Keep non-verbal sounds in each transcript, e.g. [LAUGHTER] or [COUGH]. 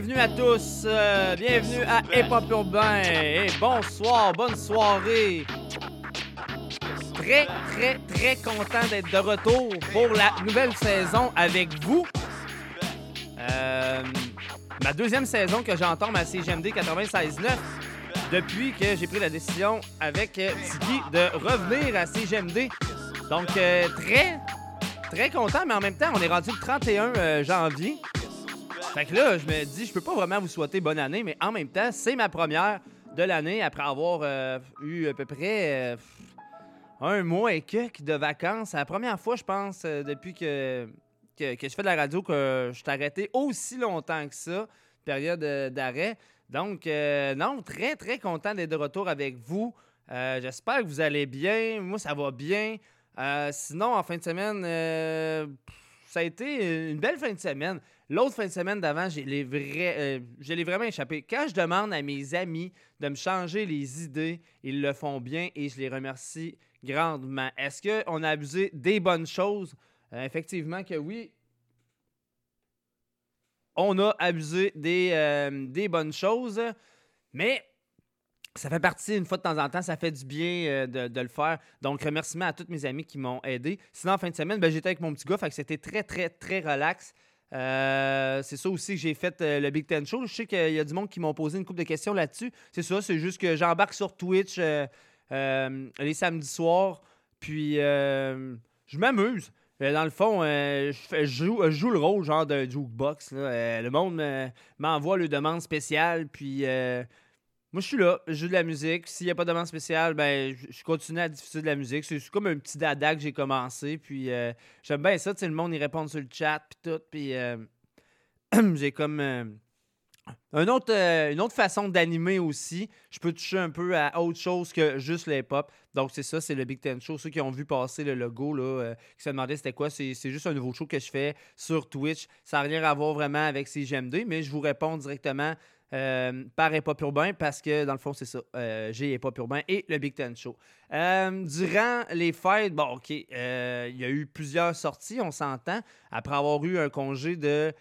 Bienvenue à tous, euh, bienvenue à Hip Urbain. Et bonsoir, bonne soirée. Très, très, très content d'être de retour pour la nouvelle saison avec vous. Euh, ma deuxième saison que j'entends à CGMD 96.9 depuis que j'ai pris la décision avec euh, Tiki de revenir à CGMD. Donc, très, très content, mais en même temps, on est rendu le 31 euh, janvier. Fait que là, je me dis, je peux pas vraiment vous souhaiter bonne année, mais en même temps, c'est ma première de l'année après avoir euh, eu à peu près euh, un mois et quelques de vacances. C'est la première fois, je pense, euh, depuis que, que, que je fais de la radio que je suis arrêté aussi longtemps que ça, période d'arrêt. Donc, non, très, très content d'être de retour avec vous. J'espère que vous allez bien. Moi, ça va bien. Sinon, en fin de semaine, ça a été une belle fin de semaine. L'autre fin de semaine d'avant, euh, je l'ai vraiment échappé. Quand je demande à mes amis de me changer les idées, ils le font bien et je les remercie grandement. Est-ce qu'on a abusé des bonnes choses? Euh, effectivement que oui. On a abusé des, euh, des bonnes choses, mais ça fait partie, une fois de temps en temps, ça fait du bien de, le faire. Donc, remerciement à tous mes amis qui m'ont aidé. Sinon, en fin de semaine, ben, j'étais avec mon petit gars, fait c'était très, très, très relax. Euh, c'est ça aussi que j'ai fait euh, le Big Ten Show. Je sais qu'il y a du monde qui m'ont posé une couple de questions là-dessus. C'est ça, c'est juste que j'embarque sur Twitch euh, les samedis soirs, puis je m'amuse. Dans le fond, je, joue, le rôle genre de jukebox. le monde me- m'envoie le demande spéciale, puis moi je suis là, je joue de la musique. S'il n'y a pas de demande spéciale, ben je continue à diffuser de la musique. C'est comme un petit dada que j'ai commencé, puis euh, j'aime bien ça, le monde y répond sur le chat, puis tout, puis euh, [CLEARS THROAT] j'ai comme euh, un autre, euh, une autre façon d'animer aussi. Je peux toucher un peu à autre chose que juste les pop. Donc, c'est ça, c'est le Big Ten Show. Ceux qui ont vu passer le logo, là, qui se demandaient c'était quoi, c'est c'est juste un nouveau show que je fais sur Twitch. Ça n'a rien à voir vraiment avec CGMD, mais je vous réponds directement euh, par Hop Urbain parce que, dans le fond, c'est ça. Euh, J'ai Hip Hop Urbain et le Big Ten Show. Euh, durant les fêtes, bon, OK, euh, il y a eu plusieurs sorties, on s'entend. Après avoir eu un congé de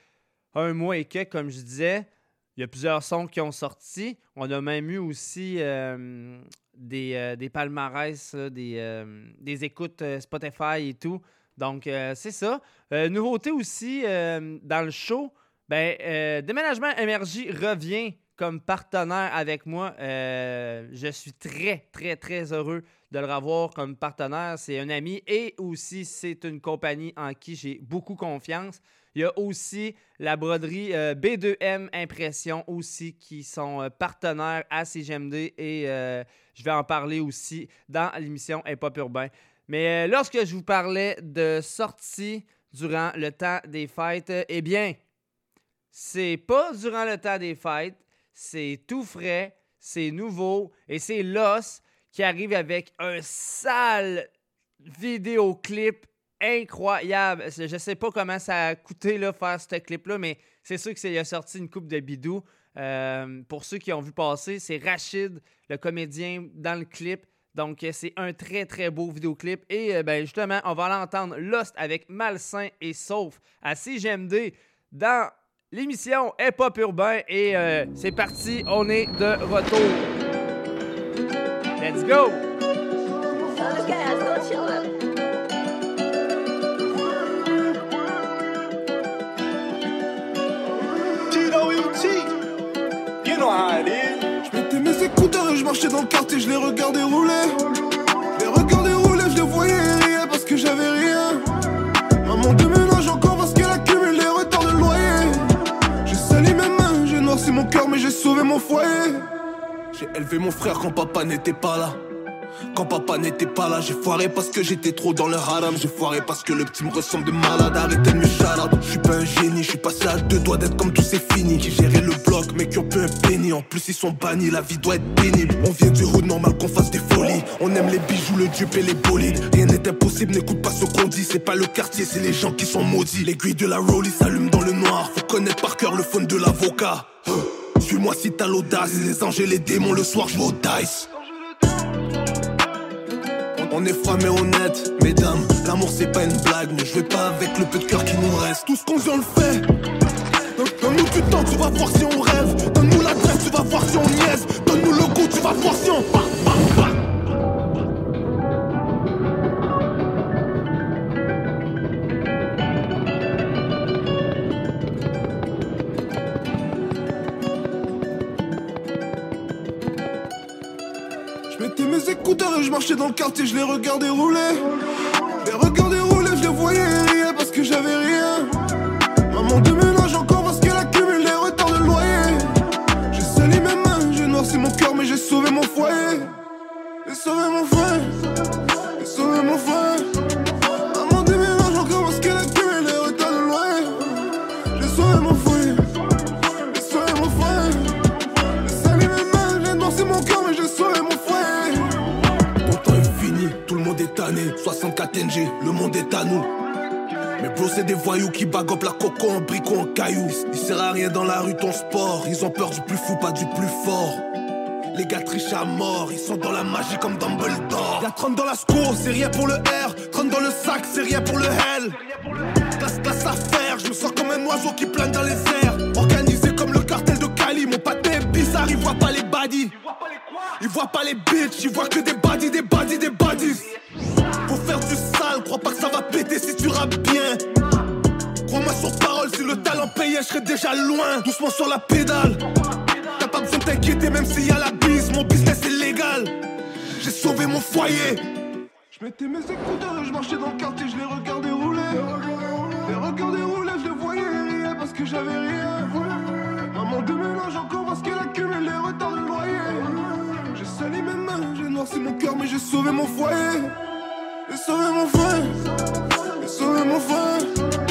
un mois et quelques, comme je disais, il y a plusieurs sons qui ont sorti. On a même eu aussi euh, des, euh, des palmarès, des, euh, des écoutes euh, Spotify et tout. Donc, euh, c'est ça. Euh, nouveauté aussi euh, dans le show, ben, euh, Déménagement Énergie revient comme partenaire avec moi. Euh, je suis très, très, très heureux de le revoir comme partenaire. C'est un ami et aussi c'est une compagnie en qui j'ai beaucoup confiance. Il y a aussi la broderie euh, B2M Impression aussi qui sont partenaires à CGMD et je vais en parler aussi dans l'émission Hip Hop Urbain. Mais lorsque je vous parlais de sorties durant le temps des fêtes, eh bien, c'est pas durant le temps des fêtes, c'est tout frais, c'est nouveau et c'est Los qui arrive avec un sale vidéoclip incroyable. Je sais pas comment ça a coûté là, faire ce clip-là, mais c'est sûr qu'il a sorti une coupe de bidou. Euh, pour ceux qui ont vu passer, c'est Rachid, le comédien, dans le clip. Donc, euh, c'est un très, très beau vidéoclip. Et euh, ben, justement, on va l'entendre Lost avec Malsain et Sauf à CGMD dans l'émission Hip Hop Urbain. Et euh, c'est parti, on est de retour. Let's go! You know how it is. Je mettais mes écouteurs et je marchais dans le quartier, je les regardais rouler. Je les regardais rouler, je les voyais rire parce que j'avais mon cœur, mais j'ai sauvé mon foyer. J'ai élevé mon frère quand papa n'était pas là. Quand papa n'était pas là. J'ai foiré parce que j'étais trop dans le haram. J'ai foiré parce que le petit me ressemble de malade. Arrêtez de me charade. Je suis pas un génie, je suis passé à deux doigts d'être comme tous ces finis. Qui géraient le bloc, mais qui ont peu un. En plus, ils sont bannis, la vie doit être pénible. On vient du hood, normal qu'on fasse des folies. On aime les bijoux, le dupe et les bolides. Rien n'est impossible, n'écoute pas ce qu'on dit. C'est pas le quartier, c'est les gens qui sont maudits. L'aiguille de la rollie s'allume dans le noir. Faut connaître par cœur le phone de l'avocat. Suis-moi si t'as l'audace. Les anges et les démons, le soir, je au dice. On est froid mais honnête, mesdames. L'amour c'est pas une blague, ne jouez pas avec le peu de cœur qui nous reste. Tout ce qu'on vient le fait. Donne-nous du temps, tu vas voir si on rêve. Donne-nous l'adresse, tu vas voir si on niaise. Donne-nous le goût, tu vas voir si on. Marchais dans le quartier, je les regardais rouler. Les regardais rouler, je les voyais rire parce que j'avais rien. Maman déménage encore parce qu'elle accumule les retards de loyer. J'ai sali mes mains, j'ai noirci mon cœur, mais j'ai sauvé mon foyer. J'ai sauvé mon frère, j'ai sauvé mon frère. 64 NG, le monde est à nous. Mais bro, c'est des voyous qui bagopent la coco en brico en caillou. Il sert à rien dans la rue ton sport. Ils ont peur du plus fou, pas du plus fort. Les gars trichent à mort, ils sont dans la magie comme Dumbledore. Y'a 30 dans la score, c'est rien pour le R. 30 dans le sac, c'est rien pour le L. Classe, classe à faire, je me sens comme un oiseau qui plane dans les airs. Organisé comme le cartel de Cali, mon pâté est bizarre, il voit pas les baddies. Il voit pas les bitches, il voit que des baddies, des baddies, des baddies. Faut faire du sale, crois pas que ça va péter si tu rappes bien. Crois-moi sur parole, si le talent payait, je serais déjà loin. Doucement sur la pédale. T'as pas besoin de t'inquiéter, même s'il y a la bise, mon business est légal. J'ai sauvé mon foyer. Je mettais mes écouteurs et je marchais dans le quartier, je les regardais rouler. Les regardais rouler, je les voyais rire parce que j'avais rien. Maman déménage encore parce qu'elle accumule les retards de loyer. J'ai noirci mon cœur, mais j'ai sauvé mon foyer. J'ai sauvé mon frère, j'ai sauvé mon frère.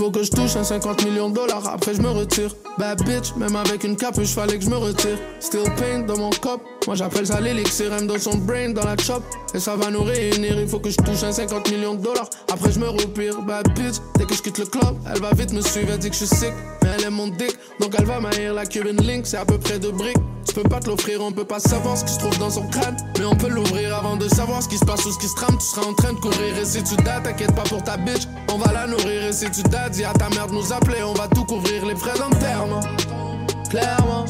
Faut que je touche un 50 millions de dollars, après je me retire. Bad bitch, même avec une capuche, fallait que je me retire. Still pain dans mon cop, Moi j'appelle ça l'élixir, me donne son brain dans la chop. Et ça va nous réunir, il faut que je touche un 50 millions de dollars. Après je me repire, bad bitch. Dès que je quitte le club, elle va vite me suivre, elle dit que je suis sick. Mais elle aime mon dick, donc elle va m'haïr la Cuban Link, c'est à peu près de briques. Tu peux pas te l'offrir, on peut pas savoir ce qui se trouve dans son crâne. Mais on peut l'ouvrir avant de savoir ce qui se passe ou ce qui se trame. Tu seras en train de courir et si tu dates, t'inquiète pas pour ta bitch. On va la nourrir et si tu dates, dis à ta mère de nous appeler, on va tout couvrir les frais d'enterrement. Clairement,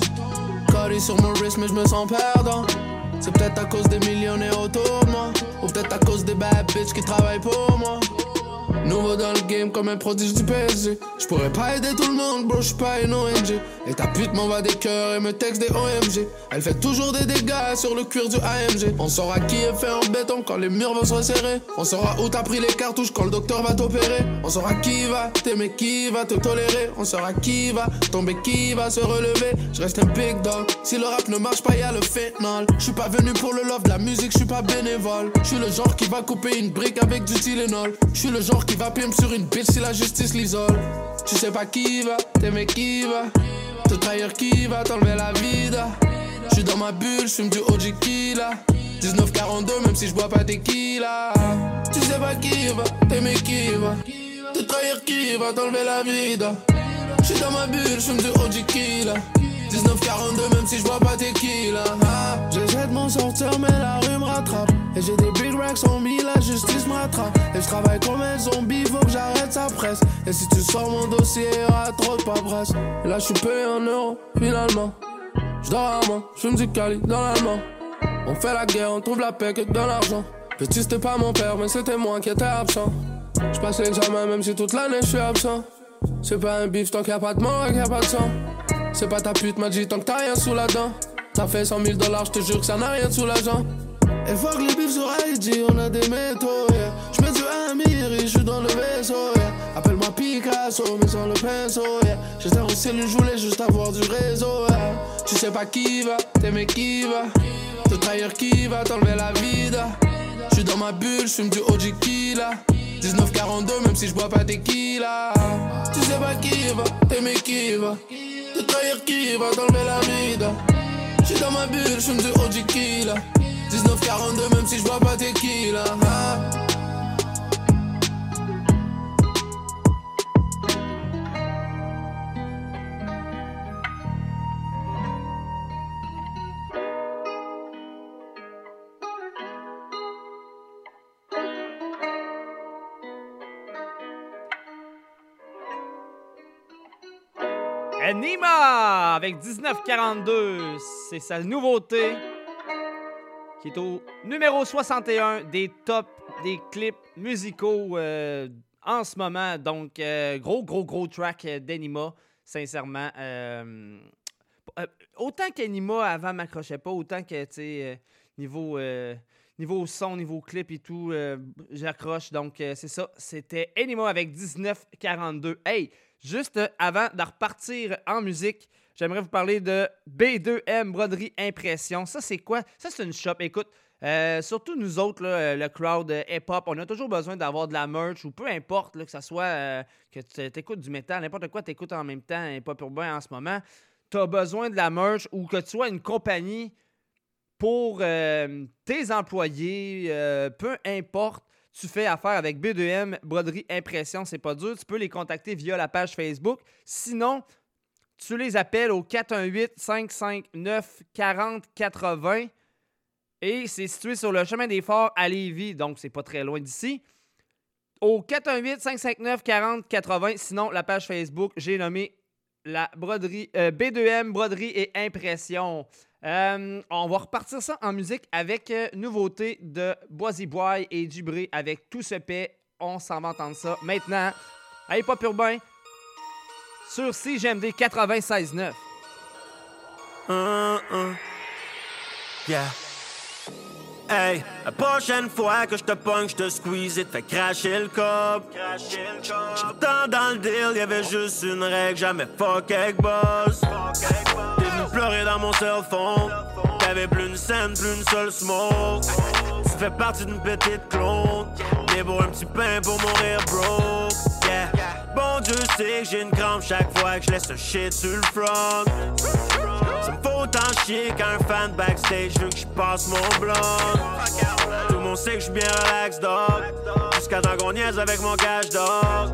Cody sur mon wrist, mais je me sens perdant. C'est peut-être à cause des millionnaires autour de moi, ou peut-être à cause des bad bitches qui travaillent pour moi. Nouveau dans le game comme un prodige du PSG. Je pourrais pas aider tout le monde, bro, j'suis pas une ONG. Et ta pute m'envoie des cœurs et me texte des OMG. Elle fait toujours des dégâts sur le cuir du AMG. On saura qui est fait en béton quand les murs vont se resserrer. On saura où t'as pris les cartouches quand le docteur va t'opérer. On saura qui va t'aimer, qui va te tolérer. On saura qui va tomber, qui va se relever. Je reste un big dog. Si le rap ne marche pas, y'a le fentanyl. Je suis pas venu pour le love de la musique, je suis pas bénévole. Je suis le genre qui va couper une brique avec du Tylenol. Je suis le genre qui va pimp sur une bitch si la justice l'isole. Tu sais pas qui va t'aimer, qui va te trahir, qui va t'enlever la vida. Je suis dans ma bulle, je du OG Killa. 1942, même si je bois pas tequila. Tu sais pas qui va t'aimer, qui va te trahir, qui va t'enlever la vida. Je suis dans ma bulle, je du OG Killa. 1942, même si je bois pas tequila. Ah, J'essaie de m'en sortir, mais la rue me rattrape. Et j'ai des big racks en mis, la justice me rattrape. Et je travaille comme un zombie, faut que j'arrête sa presse. Et si tu sors mon dossier, y'aura trop de paperasse. Et là, je suis payé en euros, finalement. Je dors à moi, je me du cali dans l'allemand. On fait la guerre, on trouve la paix que dans l'argent. Petit, c'était pas mon père, mais c'était moi qui étais absent. Je passe l'examen, même si toute l'année je suis absent. C'est pas un bif tant qu'il a pas de mort et qu'il a pas de sang. C'est pas ta pute, m'a dit tant que t'as rien sous la dent. T'as fait 100 000 dollars, je te jure que ça n'a rien sous l'argent. Et fuck les bifs sur ID, on a des métaux, yeah. J'mets du Amir et j'suis dans le vaisseau, yeah. Appelle-moi Picasso, mais sans le pinceau, yeah. J'étais en cellule, j'voulais juste avoir du réseau, yeah. Tu sais pas qui va, t'aimer qui va. Te trahir qui va, t'enlever la vida. J'suis dans ma bulle, j'fume du OG Killa. 1942, même si j'bois pas tequila. Tu sais pas qui va, t'aimer qui va. Qui va, t'enlever la vida. J'suis dans ma bulle, j'fume du OG Killa. 1942, même si je bois pas tequila. Ah. Avec 1942, c'est sa nouveauté qui est au numéro 61 des tops des clips musicaux euh, en ce moment. Donc, euh, gros, gros, gros track euh, d'Anima, sincèrement. Autant qu'Anima avant m'accrochait pas, autant que, niveau, niveau son, niveau clip et tout, j'accroche. Donc, c'est ça. C'était Anima avec 1942. Hey, juste euh, avant de repartir en musique, j'aimerais vous parler de B2M Broderie Impression. Ça, c'est quoi? Ça, c'est une shop. Écoute, euh, surtout nous autres, euh, le crowd hip-hop, on a toujours besoin d'avoir de la merch ou peu importe que ça soit que tu écoutes du métal, n'importe quoi tu écoutes en même temps, hip-hop urbain en ce moment. Tu as besoin de la merch ou que tu sois une compagnie pour tes employés, peu importe. Tu fais affaire avec B2M, Broderie Impression, c'est pas dur. Tu peux les contacter via la page Facebook. Sinon, tu les appelles au 418-559-4080 et c'est situé sur le chemin des Forts à Lévis, donc c'est pas très loin d'ici. Au 418-559-4080, sinon la page Facebook, j'ai nommé la broderie euh, B2M, broderie et impression. Euh, on va repartir ça en musique avec euh, nouveauté de Boisy Boy et Dubré avec Tout se paix. On s'en va entendre ça maintenant. Allez, pas urbain. Sur CGMD 96.9. Hum, hum. Yeah. Hey, la prochaine fois que je te pogne, je te squeeze et te fais cracher le cop. J'entends dans le deal, y'avait juste une règle, jamais fuck avec boss. T'es venu pleurer dans mon cell phone. T'avais plus une scène, plus une seule smoke. Tu fais partie d'une petite clone. Mais pour un petit pain pour mourir broke. Yeah. Bon Dieu sait que j'ai une crampe chaque fois que je laisse un shit sur le front. Ça me faut autant chier qu'un fan backstage veut que je passe mon blanc. Tout le monde sait que je suis bien relax, dog. Jusqu'à temps qu'on niaise avec mon cash, dog.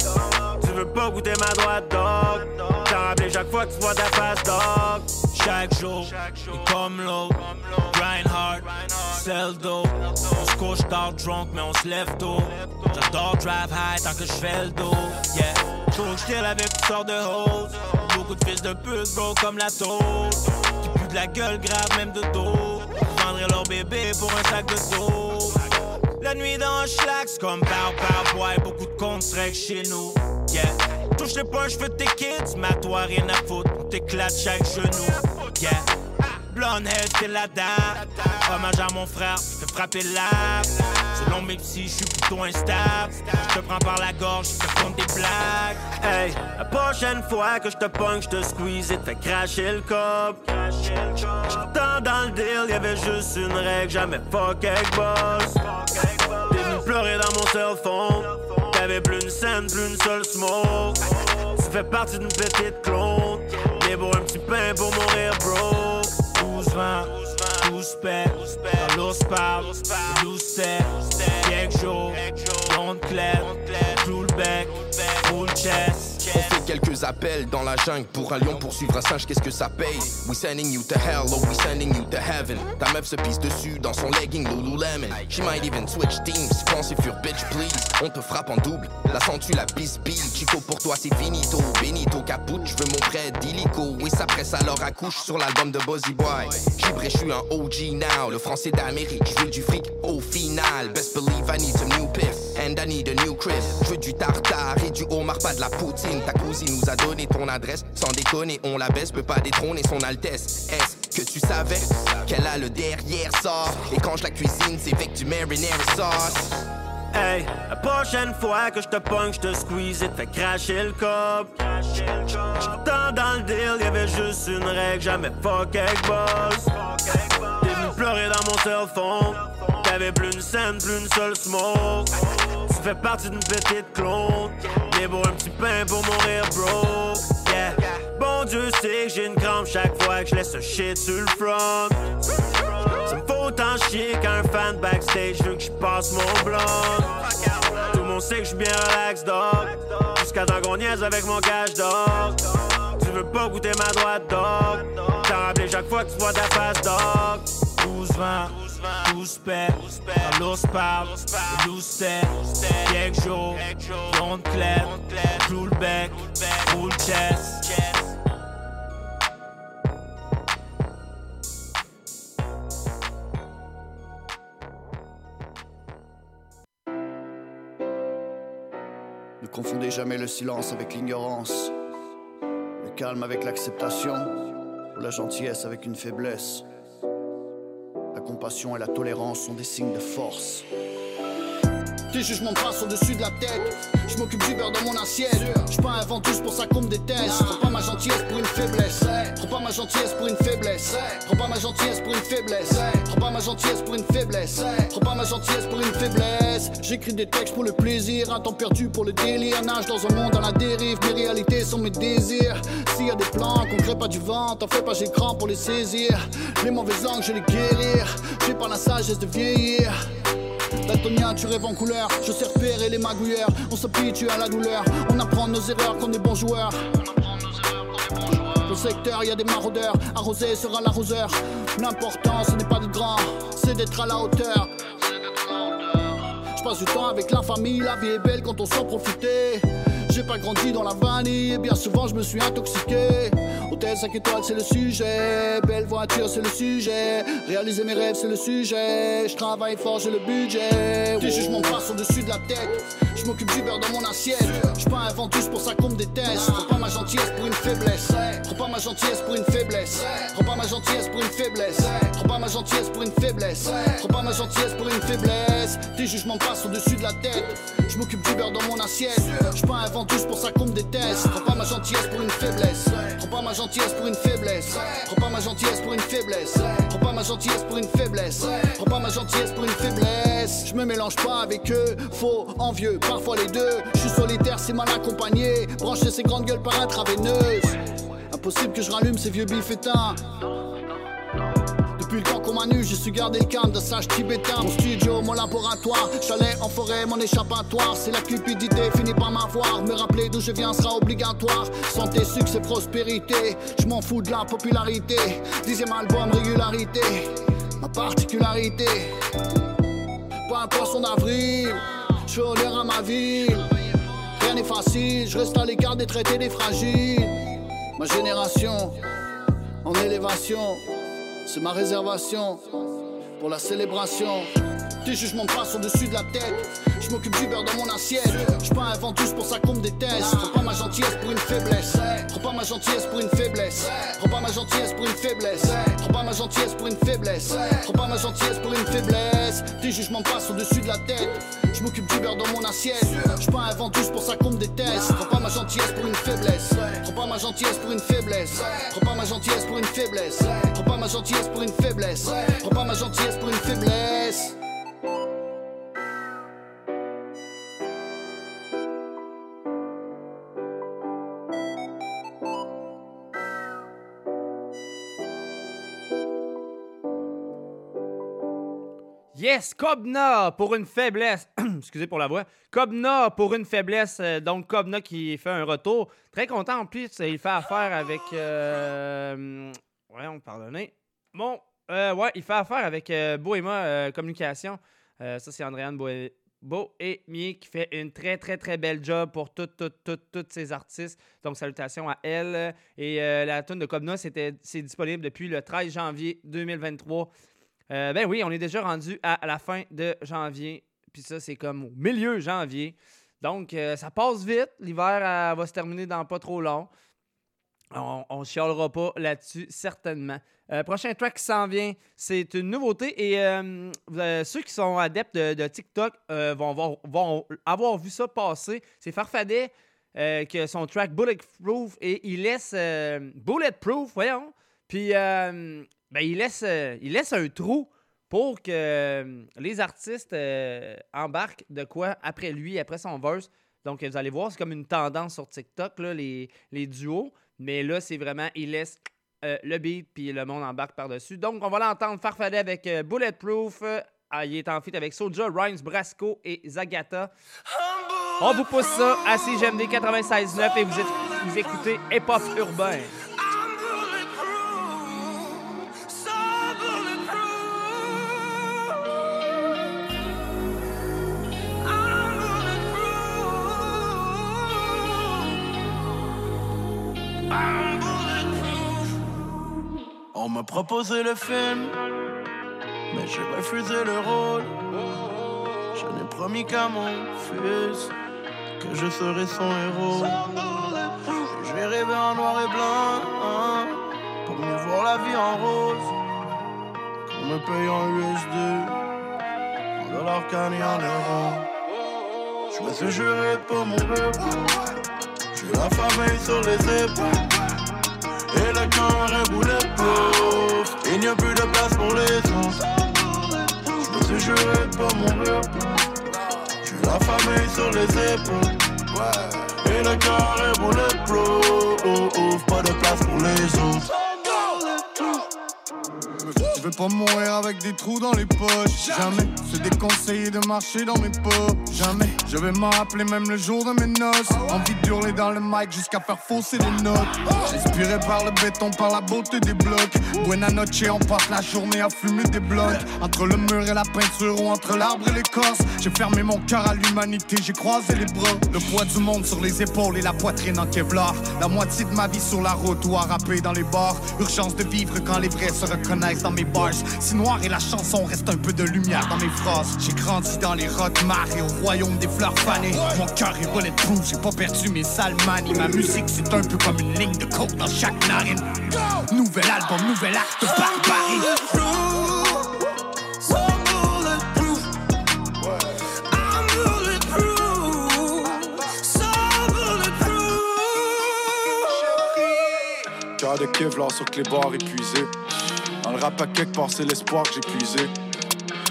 Tu veux pas goûter ma droite, dog. T'en rappelé chaque fois que tu vois ta face, dog. Chaque jour, et comme l'autre, grind hard, sell dope. On se couche tard drunk, mais on se lève tôt. J'adore drive high tant que je fais le dos. Yeah, faut que avec toutes sortes de hoes. Beaucoup de fils de pute, bro, comme la toast. Qui puent de la gueule grave, même de dos. Vendraient leur bébé pour un sac de dos. La nuit dans un schlax comme pow pow boy, beaucoup de règles chez nous. Yeah. Touche le point, je veux tes kids, mais à toi rien à foutre, on t'éclate chaque genou. Yeah. Blonde c'est la dame. Hommage à mon frère, je te frapper l'âme. Selon mes psys, je suis plutôt instable. Je te prends par la gorge, je te compte des blagues. Hey, la prochaine fois que je te punk, je te squeeze et te fais cracher le cop. J'entends dans le deal, y'avait juste une règle, jamais fuck avec boss. T'es venu pleurer dans mon cell phone. T'avais plus une scène, plus une seule smoke. Tu fais partie d'une petite clone. Mais pour un petit pain pour mourir, bro. 12 20, 12 paix, dans l'os parle, 12 7, quelques jours, blonde claire, clou le bec, roule chest. Quelques appels dans la jungle pour un lion poursuivre un singe, qu'est-ce que ça paye? We sending you to hell, oh we sending you to heaven. Ta meuf se pisse dessus dans son legging Lululemon. She might even switch teams, pense sur bitch please. On te frappe en double, la sens-tu la bis Chico pour toi c'est finito, Benito Caput, je veux mon prêt d'illico. Oui ça presse alors accouche sur l'album de Buzzy Boy. Gibré, je suis un OG now, le français d'Amérique, je veux du fric au final. Best believe I need some new and I need a new crib. Je veux du tartare et du homard, pas de la poutine. Ta cousine nous a donné ton adresse, sans déconner, on la baisse, peut pas détrôner son Altesse. Est-ce que tu savais qu'elle a le derrière sort? Et quand je la cuisine, c'est avec du marinara sauce. Hey, la prochaine fois que je te punk, je te squeeze et te fais cracher le cop. J'entends dans le deal, y'avait juste une règle, jamais fuck avec boss. T'es venu pleurer dans mon cell phone. T'avais plus une scène, plus une seule smoke. Tu fais partie d'une petite clone. Mais pour un petit pain pour mourir, bro. Yeah. Bon Dieu sait que j'ai une crampe chaque fois que je laisse un shit sur le front. Ça me faut autant chier qu'un fan backstage veut que je passe mon blanc. Tout le monde sait que je suis bien relax, dog. Jusqu'à temps qu'on niaise avec mon cash, dog. Tu veux pas goûter ma droite, dog. T'en rappelé chaque fois que tu vois ta face, dog. 12 20, 12 paix, dans l'os parle, 12 7, quelques jours, claire, le roule chest. Ne confondez jamais le silence avec l'ignorance, le calme avec l'acceptation, ou la gentillesse avec une faiblesse. La compassion et la tolérance sont des signes de force. Tes jugements passent au-dessus de la tête. Je m'occupe du beurre dans mon assiette. Je pas un ventouse pour ça qu'on me déteste. Prends pas ma gentillesse pour une faiblesse. Prends pas ma gentillesse pour une faiblesse. Prends pas ma gentillesse pour une faiblesse. Prends pas ma gentillesse pour une faiblesse. Prends pas ma gentillesse pour une faiblesse. J'écris des textes pour le plaisir, un temps perdu pour le délire. Nage dans un monde à la dérive. Mes réalités sont mes désirs. S'il y a des plans qu'on crée pas du vent, t'en fais pas, j'ai grand pour les saisir. Les mauvais angles, je les guérir. J'ai pas la sagesse de vieillir. Daltonien, tu rêves en couleur. Je sais repérer les magouilleurs. On s'habitue à la douleur. On apprend nos erreurs qu'on est bons joueurs. Dans le secteur, y a des maraudeurs. Arrosé sera l'arroseur. L'important, ce n'est pas d'être grand, c'est d'être à la hauteur. Je passe du temps avec la famille. La vie est belle quand on s'en profiter. J'ai pas grandi dans la vanille et bien souvent je me suis intoxiqué. Hôtel 5 étoiles, c'est le sujet. Belle voiture, c'est le sujet. Réaliser mes rêves, c'est le sujet. Je travaille fort, j'ai le budget. Tes jugements passent au-dessus de la tête. Je m'occupe du beurre dans mon assiette. Je pas un ventouse pour ça qu'on me déteste. Prends pas ma gentillesse pour une faiblesse. Prends pas ma gentillesse pour une faiblesse. Prends pas ma gentillesse pour une faiblesse. Prends pas ma gentillesse pour une faiblesse. Prends pas ma gentillesse pour une faiblesse. Tes jugements passent au-dessus de la tête. Je m'occupe du beurre dans mon assiette. Je pas un ventouse pour ça qu'on me déteste. Prends pas ma gentillesse pour une faiblesse. Prends pas ma gentillesse pour une faiblesse. Prends pas ma gentillesse pour une faiblesse. Prends pas ma gentillesse pour une faiblesse. Prends pas ma gentillesse pour une faiblesse. Je me mélange pas avec eux, faux, envieux, parfois les deux. Je suis solitaire, c'est mal accompagné. Brancher ces grandes gueules par intraveineuse. Impossible que je rallume ces vieux bifs. Depuis le temps qu'on m'a nu, j'ai su garder le calme de sage tibétain. Mon studio, mon laboratoire, chalet en forêt, mon échappatoire. C'est la cupidité, finit par m'avoir. Me rappeler d'où je viens sera obligatoire. Santé, succès, prospérité. Je m'en fous de la popularité. Dixième album, régularité. Ma particularité. Pas un poisson d'avril. Je à ma. Rien n'est facile, je reste à l'écart des traités des fragiles. Ma génération en élévation. C'est ma réservation pour la célébration. Tes jugements passent au-dessus de la tête. Je m'occupe du beurre dans mon assiette. Je pas un ventus pour ça qu'on me déteste. Prends pas ma gentillesse pour une faiblesse. Prends pas ma gentillesse pour une faiblesse. Prends pas ma gentillesse pour une faiblesse. Prends pas ma gentillesse pour une faiblesse. Prends pas ma gentillesse pour une faiblesse. Tes jugements passent au-dessus de la tête. Je du beurre dans mon assiette. Je pas un ventus pour ça qu'on me déteste. Prends pas ma gentillesse pour une faiblesse. Prends pas ma gentillesse pour une faiblesse. Prends pas ma gentillesse pour une faiblesse. Prends pas ma gentillesse pour une faiblesse. Prends pas ma gentillesse pour une faiblesse. Yes, Kobna pour une faiblesse. [CLEARS THROAT] Excusez pour la voix. Kobna pour une faiblesse. euh, donc, Kobna qui fait un retour. Très content en plus. Il fait affaire avec. Euh... Ouais, on pardonnez. Bon, euh, ouais, il fait affaire avec euh, Bohéma euh, Communication. Euh, ça, c'est Andréane Boé- Bohémier qui fait une très, très, très belle job pour toutes, toutes, toutes, toutes ces artistes. Donc, salutations à elle. Et la tune de Kobna, c'est disponible depuis le 13 janvier 2023. Euh, ben oui, on est déjà rendu à, la fin de janvier. Puis ça, c'est comme au milieu janvier. Donc, euh, ça passe vite. L'hiver euh, va se terminer dans pas trop long. On, on chialera pas là-dessus, certainement. Prochain track qui s'en vient, c'est une nouveauté. Et ceux qui sont adeptes de, TikTok vont, voir- vont avoir vu ça passer. C'est Farfadet a son track Bulletproof et il laisse Bulletproof, voyons. Puis ben, il, laisse, euh, il laisse un trou pour que euh, les artistes euh, embarquent de quoi après lui, après son verse. Donc, vous allez voir, c'est comme une tendance sur TikTok, là, les, les duos. Mais là, c'est vraiment, il laisse le beat, puis le monde embarque par-dessus. Donc, on va l'entendre Farfadet avec Bulletproof. Ah, il est en feat avec Soulja, Rhymes, Brasco et Zagata. On vous pousse ça à CGMD 96.9 et vous, êtes- vous écoutez Hip Hop Urbain. M'a proposé le film, mais j'ai refusé le rôle. Je n'ai promis qu'à mon fils que je serai son héros. Je vais rêver en noir et blanc pour mieux voir la vie en rose. Qu'on me paye en USD, en dollars canés en euros. Je me suis juré pour mon peuple. J'ai la famille sur les épaules. Et le cœur est bulletproof Il n'y a plus de place pour les autres. Je me suis juré pour mon peuple. J'ai la famille sur les épaules. Et le cœur est bulletproof Pas de place pour les autres Je veux pas mourir avec des trous dans les poches. Jamais. C'est déconseillé de marcher dans mes pas. Jamais. Je vais m'en rappeler même le jour de mes noces. Envie d'hurler dans le mic jusqu'à faire fausser les notes. Inspiré par le béton, par la beauté des blocs. Buena noche, on passe la journée à fumer des blocs. Entre le mur et la peinture ou entre l'arbre et l'écorce. J'ai fermé mon cœur à l'humanité, j'ai croisé les bras. Le poids du monde sur les épaules et la poitrine en Kevlar. La moitié de ma vie sur la route ou à rapper dans les bars. Urgence de vivre quand les vrais se reconnaissent dans mes Si noir et la chanson, reste un peu de lumière dans mes phrases. J'ai grandi dans les rock et au royaume des fleurs fanées. Mon cœur est bulletproof, j'ai pas perdu mes sales manies. Ma musique, c'est un peu comme une ligne de coke dans chaque narine. Nouvel album, nouvel acte barbarie. De Kevlar sur clébard épuisé. Dans le rap à quelque part, c'est l'espoir que j'ai puisé.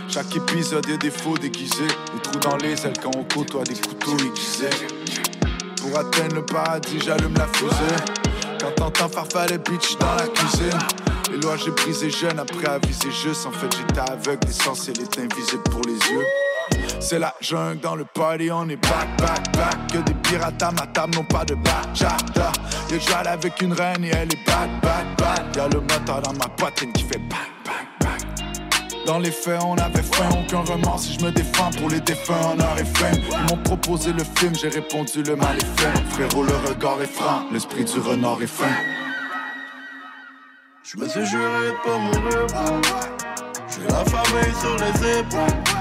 Chaque épisode, y'a des faux déguisés. Trous dans les ailes quand on côtoie des couteaux aiguisés. Pour atteindre le paradis, j'allume la fusée. Quand t'entends farfalle bitch dans la cuisine. Les lois j'ai brisé jeune après aviser juste. En fait, j'étais aveugle, l'essentiel est invisible pour les yeux. C'est la jungle dans le party, on est back, back, back. Que des pirates à ma table n'ont pas de bachata. Y'a Jal avec une reine et elle est back, back, back. Y'a le moteur dans ma poitrine qui fait back, back, back. Dans les faits, on avait faim, aucun remords si je me défends pour les défunts heure et fin. Ils m'ont proposé le film, j'ai répondu le mal est fait. Frérot, le regard est franc, l'esprit du renard est fin. Je me suis juré pas mourir J'ai la famille sur les épaules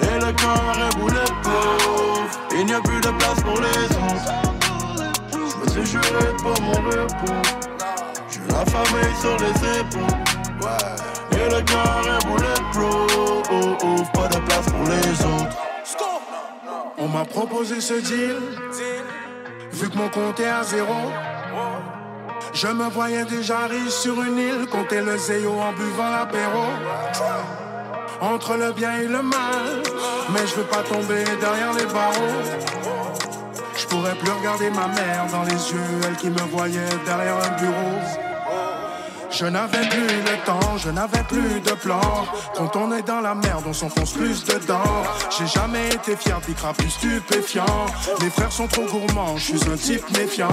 Et le cœur est bulletproof Il n'y a plus de place pour les autres. Je me suis juré de pas mourir J'ai la famille sur les épaules. Et le cœur est bulletproof Pas de place pour les autres. On m'a proposé ce deal. Vu que mon compte est à zéro. Je me voyais déjà riche sur une île, compter le zéo en buvant l'apéro. Entre le bien et le mal, mais je veux pas tomber derrière les barreaux. Je pourrais plus regarder ma mère dans les yeux, elle qui me voyait derrière un bureau. Je n'avais plus le temps, je n'avais plus de plan. Quand on est dans la merde, on s'enfonce plus dedans. J'ai jamais été fier des plus stupéfiant. Mes frères sont trop gourmands, je suis un type méfiant.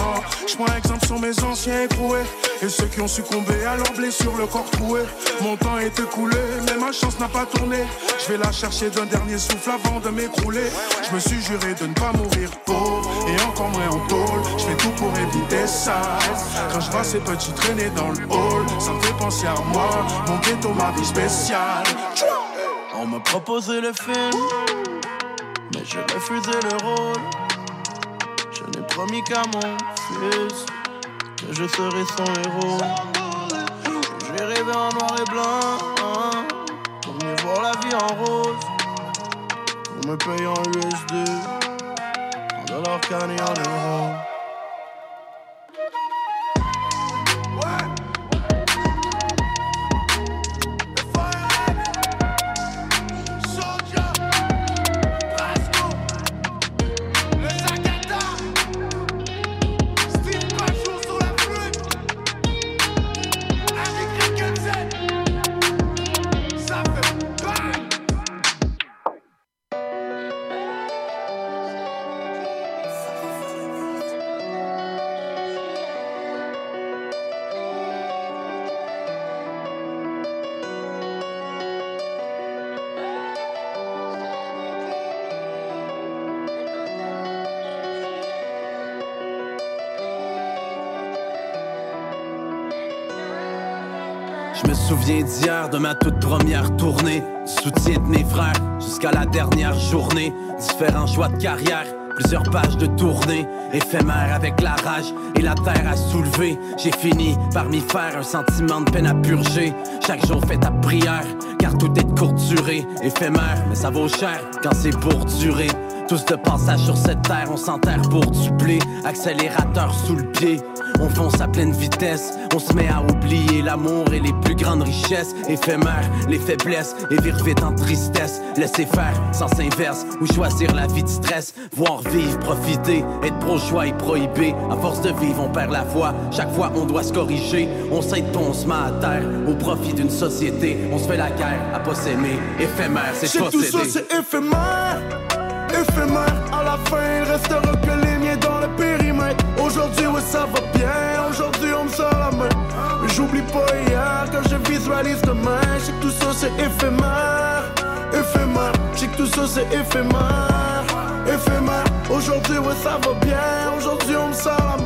Je prends exemple sur mes anciens écroués et ceux qui ont succombé à leurs blessures, le corps troué. Mon temps est écoulé, mais ma chance n'a pas tourné. Je vais la chercher d'un dernier souffle avant de m'écrouler. Je me suis juré de ne pas mourir pauvre et encore moins en tôle. Je fais tout pour éviter ça. Quand je vois ces petits traîner dans le hall, ça me fait penser à moi, mon ghetto, ma vie spéciale. On me proposait le film, mais je refusais le rôle. Je n'ai promis qu'à mon fils que je serai son héros. J'ai rêvé en noir et blanc, pour mieux voir la vie en rose. Pour me payer en USD, en dollars canés en euros. Souviens d'hier, de ma toute première tournée. Du soutien de mes frères jusqu'à la dernière journée. Différents choix de carrière, plusieurs pages de tournée. Éphémère avec la rage et la terre à soulever. J'ai fini par m'y faire un sentiment de peine à purger. Chaque jour fait ta prière, car tout est de courte durée. Éphémère, mais ça vaut cher quand c'est pour durer. Tous de passage sur cette terre, on s'enterre pour dupler. Accélérateur sous le pied, on fonce à pleine vitesse. On se met à oublier l'amour et les plus grandes richesses. Éphémères, les faiblesses, et vire vite en tristesse. Laisser faire, sens inverse, ou choisir la vie de stress. Voir vivre, profiter, être pro-choix et prohibé. À force de vivre, on perd la foi. Chaque fois, on doit se corriger. On s'aide, on se met à terre. Au profit d'une société, on se fait la guerre à pas s'aimer. Éphémère, c'est C'est tout ça, c'est éphémère. Éphémère, à la fin, il restera que Aujourd'hui, ouais, ça va bien. Aujourd'hui, on me sort. Mais j'oublie pas hier quand je visualise demain. Je sais que tout ça, c'est éphémère. Éphémère, je sais que tout ça, c'est éphémère. Éphémère, aujourd'hui, ouais, ça va bien. Aujourd'hui, on me sort.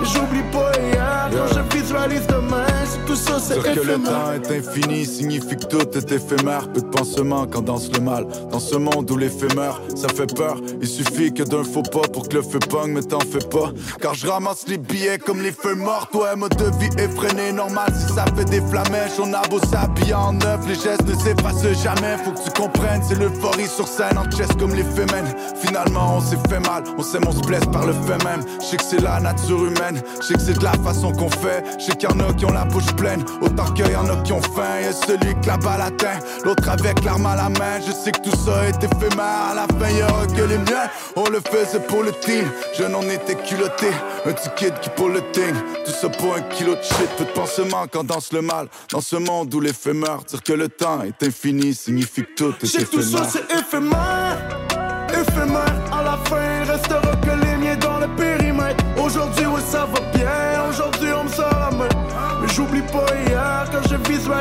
Mais j'oublie pas hier quand je visualise demain. Tout ça, c'est c'est Dire que le éphémère. temps est infini signifie que tout est éphémère. Peu de pansements quand danse le mal. Dans ce monde où l'éphémère, ça fait peur. Il suffit que d'un faux pas pour que le feu pogne, mais t'en fais pas. Car je ramasse les billets comme les feux morts. Toi, mode de vie effréné, normal si ça fait des flamèches. On a beau s'habiller en neuf, les gestes ne s'effacent jamais. Faut que tu comprennes, c'est l'euphorie sur scène en chest comme les femmes. Finalement, on s'est fait mal, on s'aime, on se blesse par le fait même. Je sais que c'est la nature humaine, je sais que c'est de la façon qu'on fait. Je sais qu'il y en a qui ont la bouche pleine, autant qu'il y en a qui ont faim. Y'a celui que la balle atteint, l'autre avec l'arme à la main. Je sais que tout ça est éphémère, à la fin y'aura que les miens. On le faisait pour le team, je n'en étais culotté. Un petit kid qui pour le ting, tout ça pour un kilo de shit. Peu de pansements quand danse le mal. Dans ce monde où l'éphémère, dire que le temps est infini signifie que tout est que tout ça éphémère. c'est éphémère, éphémère. À la fin, il restera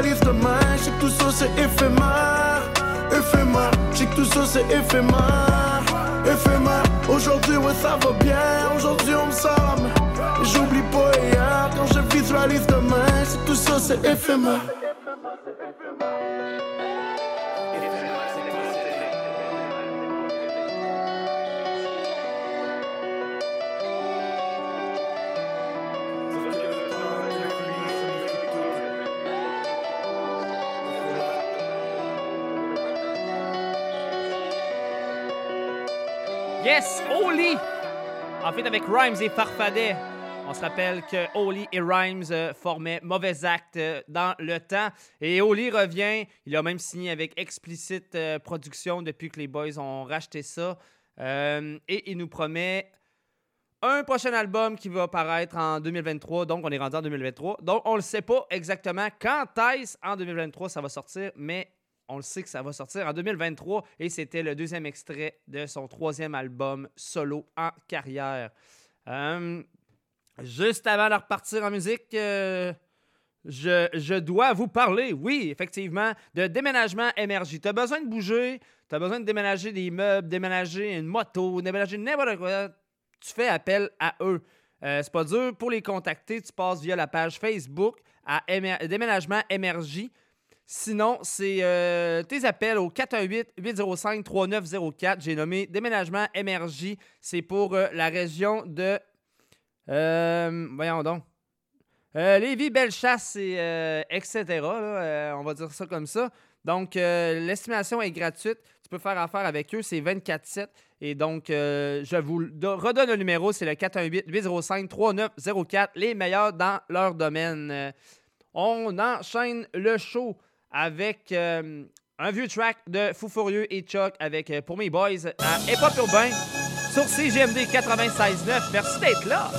visualise demain. Je sais que tout ça c'est éphémère, éphémère. Je sais que tout ça c'est éphémère, éphémère. Aujourd'hui, ouais, ça va bien. Aujourd'hui, on me. Mais J'oublie pas hier quand je visualise demain. Je sais que tout ça c'est éphémère. Oli! En fait, avec Rhymes et Farfadet, on se rappelle que Oli et Rhymes euh, formaient Mauvais Acte euh, dans le temps. Et Oli revient. Il a même signé avec Explicit euh, Productions depuis que les boys ont racheté ça. Et il nous promet un prochain album qui va paraître en 2023. Donc, on est rendu en 2023. Donc, on ne sait pas exactement quand est-ce en 2023 ça va sortir, mais on le sait que ça va sortir en 2023 et c'était le deuxième extrait de son troisième album solo en carrière. Euh, juste avant de repartir en musique, euh, je, dois vous parler, oui, effectivement, de déménagement énergie. Tu as besoin de bouger, tu as besoin de déménager des meubles, déménager une moto, déménager n'importe quoi. Tu fais appel à eux. Euh, c'est pas dur. Pour les contacter, tu passes via la page Facebook à Déménagement Énergie. Sinon, c'est euh, tes appels au 418-805-3904. J'ai nommé Déménagement Énergie. C'est pour euh, la région de. euh, voyons donc. Lévis, Bellechasse, et, etc. on va dire ça comme ça. Donc, l'estimation est gratuite. Tu peux faire affaire avec eux. C'est 24-7. Et donc, je vous redonne le numéro. C'est le 418-805-3904. Les meilleurs dans leur domaine. On enchaîne le show avec euh, un vieux track de Fou Furieux et Chuck avec euh, Pour mes boys à Hip Urbain sur CGMD 96.9. Merci d'être là.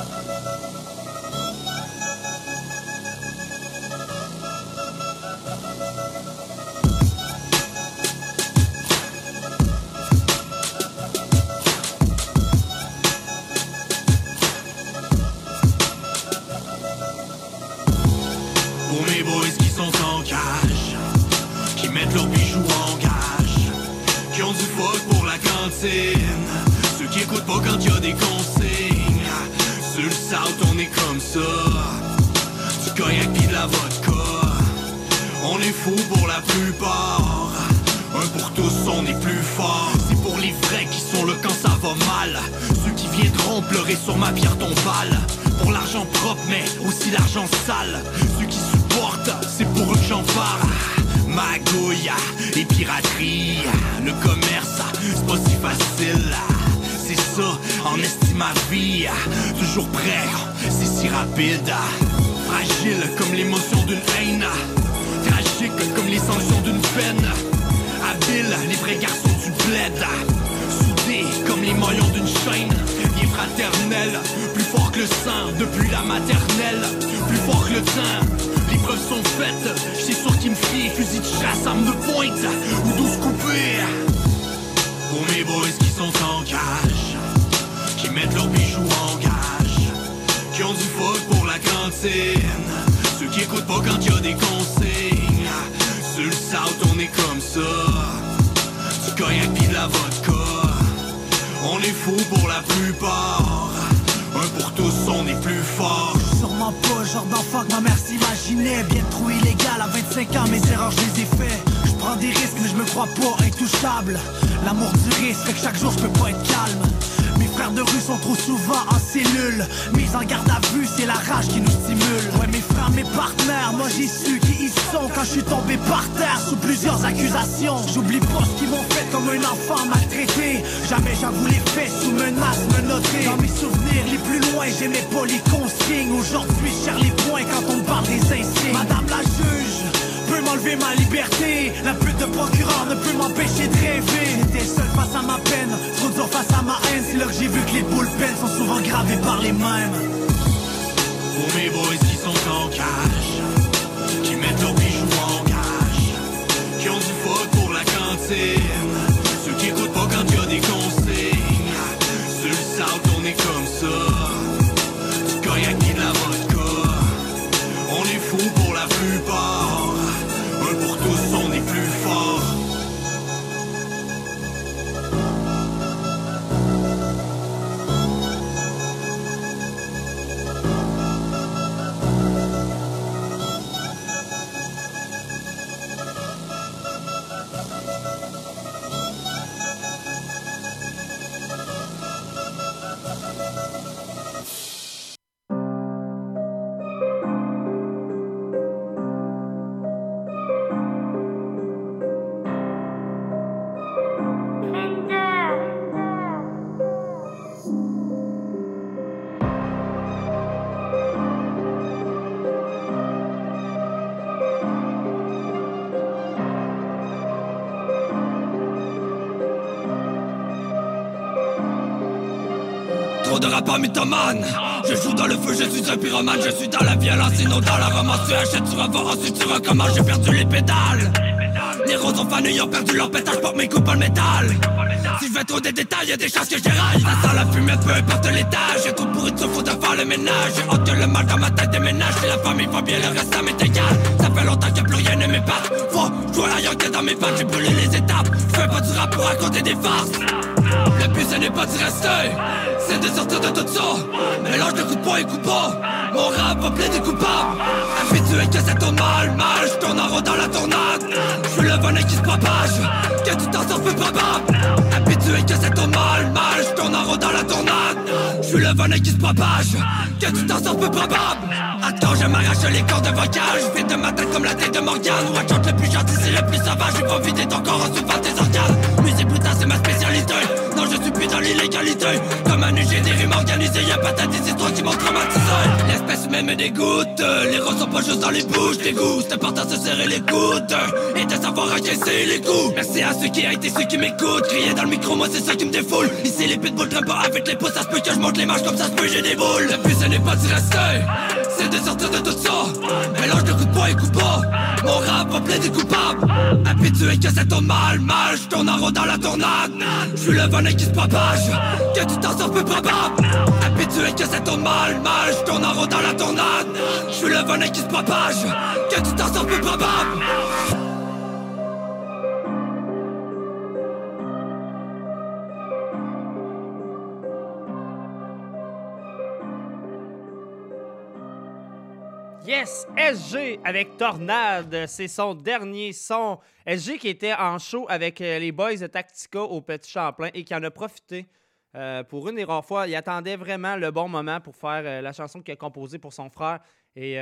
Leurs bijoux en gage, qui ont du fuck pour la cantine, ceux qui écoutent pas quand y a des consignes. Sur le south, on est comme ça, du cognac pis de la vodka. On est fous pour la plupart, un pour tous, on est plus fort. C'est pour les vrais qui sont là quand ça va mal, ceux qui viendront pleurer sur ma pierre tombale. Pour l'argent propre, mais aussi l'argent sale. Ceux qui supportent, c'est pour eux que j'en parle. Magouille et piraterie, le commerce, c'est pas si facile. C'est ça, en estime ma vie. Toujours prêt, c'est si rapide. Fragile comme l'émotion d'une haine. Tragique comme les sanctions d'une peine. Habile, les vrais garçons du bled. Soudés comme les maillons d'une chaîne. Liens fraternels, plus fort que le sang depuis la maternelle. Plus fort que le temps. Les preuves sont faites, j'sais sur qui me fier. Fusil de chasse, arme de pointe ou douze coupées. Pour mes boys qui sont en cage, qui mettent leurs bijoux en gage, qui ont du fuck pour la cantine, ceux qui écoutent pas quand y des consignes. Sur le south, on est comme ça, du cognac pis de la vodka. On est fous pour la plupart, un pour tous, on est plus fort. Vraiment pas genre d'enfant que ma mère s'imaginait Bien trop illégal. À 25 ans, mes erreurs je les ai fait Je prends des risques mais je me crois pas intouchable. L'amour du risque fait que chaque jour je peux pas être calme frères de rue sont trop souvent en cellule. Mise en garde à vue, c'est la rage qui nous stimule. Ouais mes frères, mes partenaires, moi j'ai su qui ils sont Quand je suis tombé par terre sous plusieurs accusations. J'oublie pas ce qu'ils m'ont fait comme un enfant maltraité. Jamais j'avoue les faits sous menace menotté Dans mes souvenirs les plus loin, j'aimais pas les consignes Aujourd'hui, cherche les points quand on parle des insignes. Madame la juge m'enlever ma liberté. La pute de procureur ne peut m'empêcher de rêver. J'étais seul face à ma peine, trop dur face à ma haine. C'est là que j'ai vu que les boules peines sont souvent gravées par les mêmes. Pour mes boys qui sont en cash Qui mettent leurs bijoux en cash Qui ont du fuck pour la cantine. Ceux qui écoutent pas quand des consignes De Je joue dans le feu, je suis un pyromane. Je suis dans la violence et non dans la romance Tu achètes, tu revends, ensuite tu recommences J'ai perdu les pédales. Les roses ont fané, ils ont perdu leur pétale Porte mes coups en métal. Si je vais trop des détails, y'a des chances que j'éraille Ça sent la fumée, peu importe l'étage. J'ai trop pourri de faut de faire le ménage. J'ai que le mal dans ma tête déménage. Si la famille va bien, le reste ça m'est égal. Ça fait longtemps que plus rien ne m'épate. Faut jouer la yoke dans mes pattes. J'ai brûlé les étapes. Fais pas du rap pour raconter des farces. Le but ce n'est pas d'y rester, c'est de sortir de tout ça. Mélange de coups de poing et coups de. Mon rap va plaider coupable. Habitué que ça tourne mal, mal. Je tourne en dans la tournade. Je suis le venin qui se propage. Que tu t'en sors peu probable. Habitué que ça tourne mal, mal. Je tourne en dans la tournade. Je suis le venin qui se propage. Que tu t'en sors peu probable. Attends, je m'arrache les cordes vocales. Je fais de ma tête comme la tête de Morgane. Watch le plus gentil, c'est le plus sauvage. Je vais vider ton corps en souffrant tes organes. Musique putain, c'est ma spécialité. Non, je suis plus dans l'illégalité. Comme un UG, des rimes organisées. Y'a pas des histoires qui m'ont traumatisé. L'espèce même me dégoûte. Les roses sont pas juste dans les bouches des goûts. C'est important se serrer les coudes. Et de savoir encaisser les coups. Merci à ceux qui a été ceux qui m'écoutent. Crier dans le micro, moi c'est ça qui me défoule. Ici, les pitbulls traînent pas avec les pouces. Ça se peut que je monte les marches comme ça se peut, j'ai des boules. Le but, ce n'est pas rester. C'est de sortir de tout ça. Mélange de coups de poing et coups de bas. Mon rap va plaider coupable. Habitué que ça tourne mal, mal. Je tourne en rond dans la tournade. Je suis le venin qui se propage. Que tu t'en sors peu probable. Habitué que ça tourne mal, mal. Je tourne en rond dans la tournade. Je suis le venin qui se propage. Que tu t'en sors peu probable. Yes, SG avec Tornade, c'est son dernier son. SG qui était en show avec euh, les boys de Tactica au Petit Champlain et qui en a profité euh, pour une des rares fois. Il attendait vraiment le bon moment pour faire euh, la chanson qu'il a composée pour son frère. Et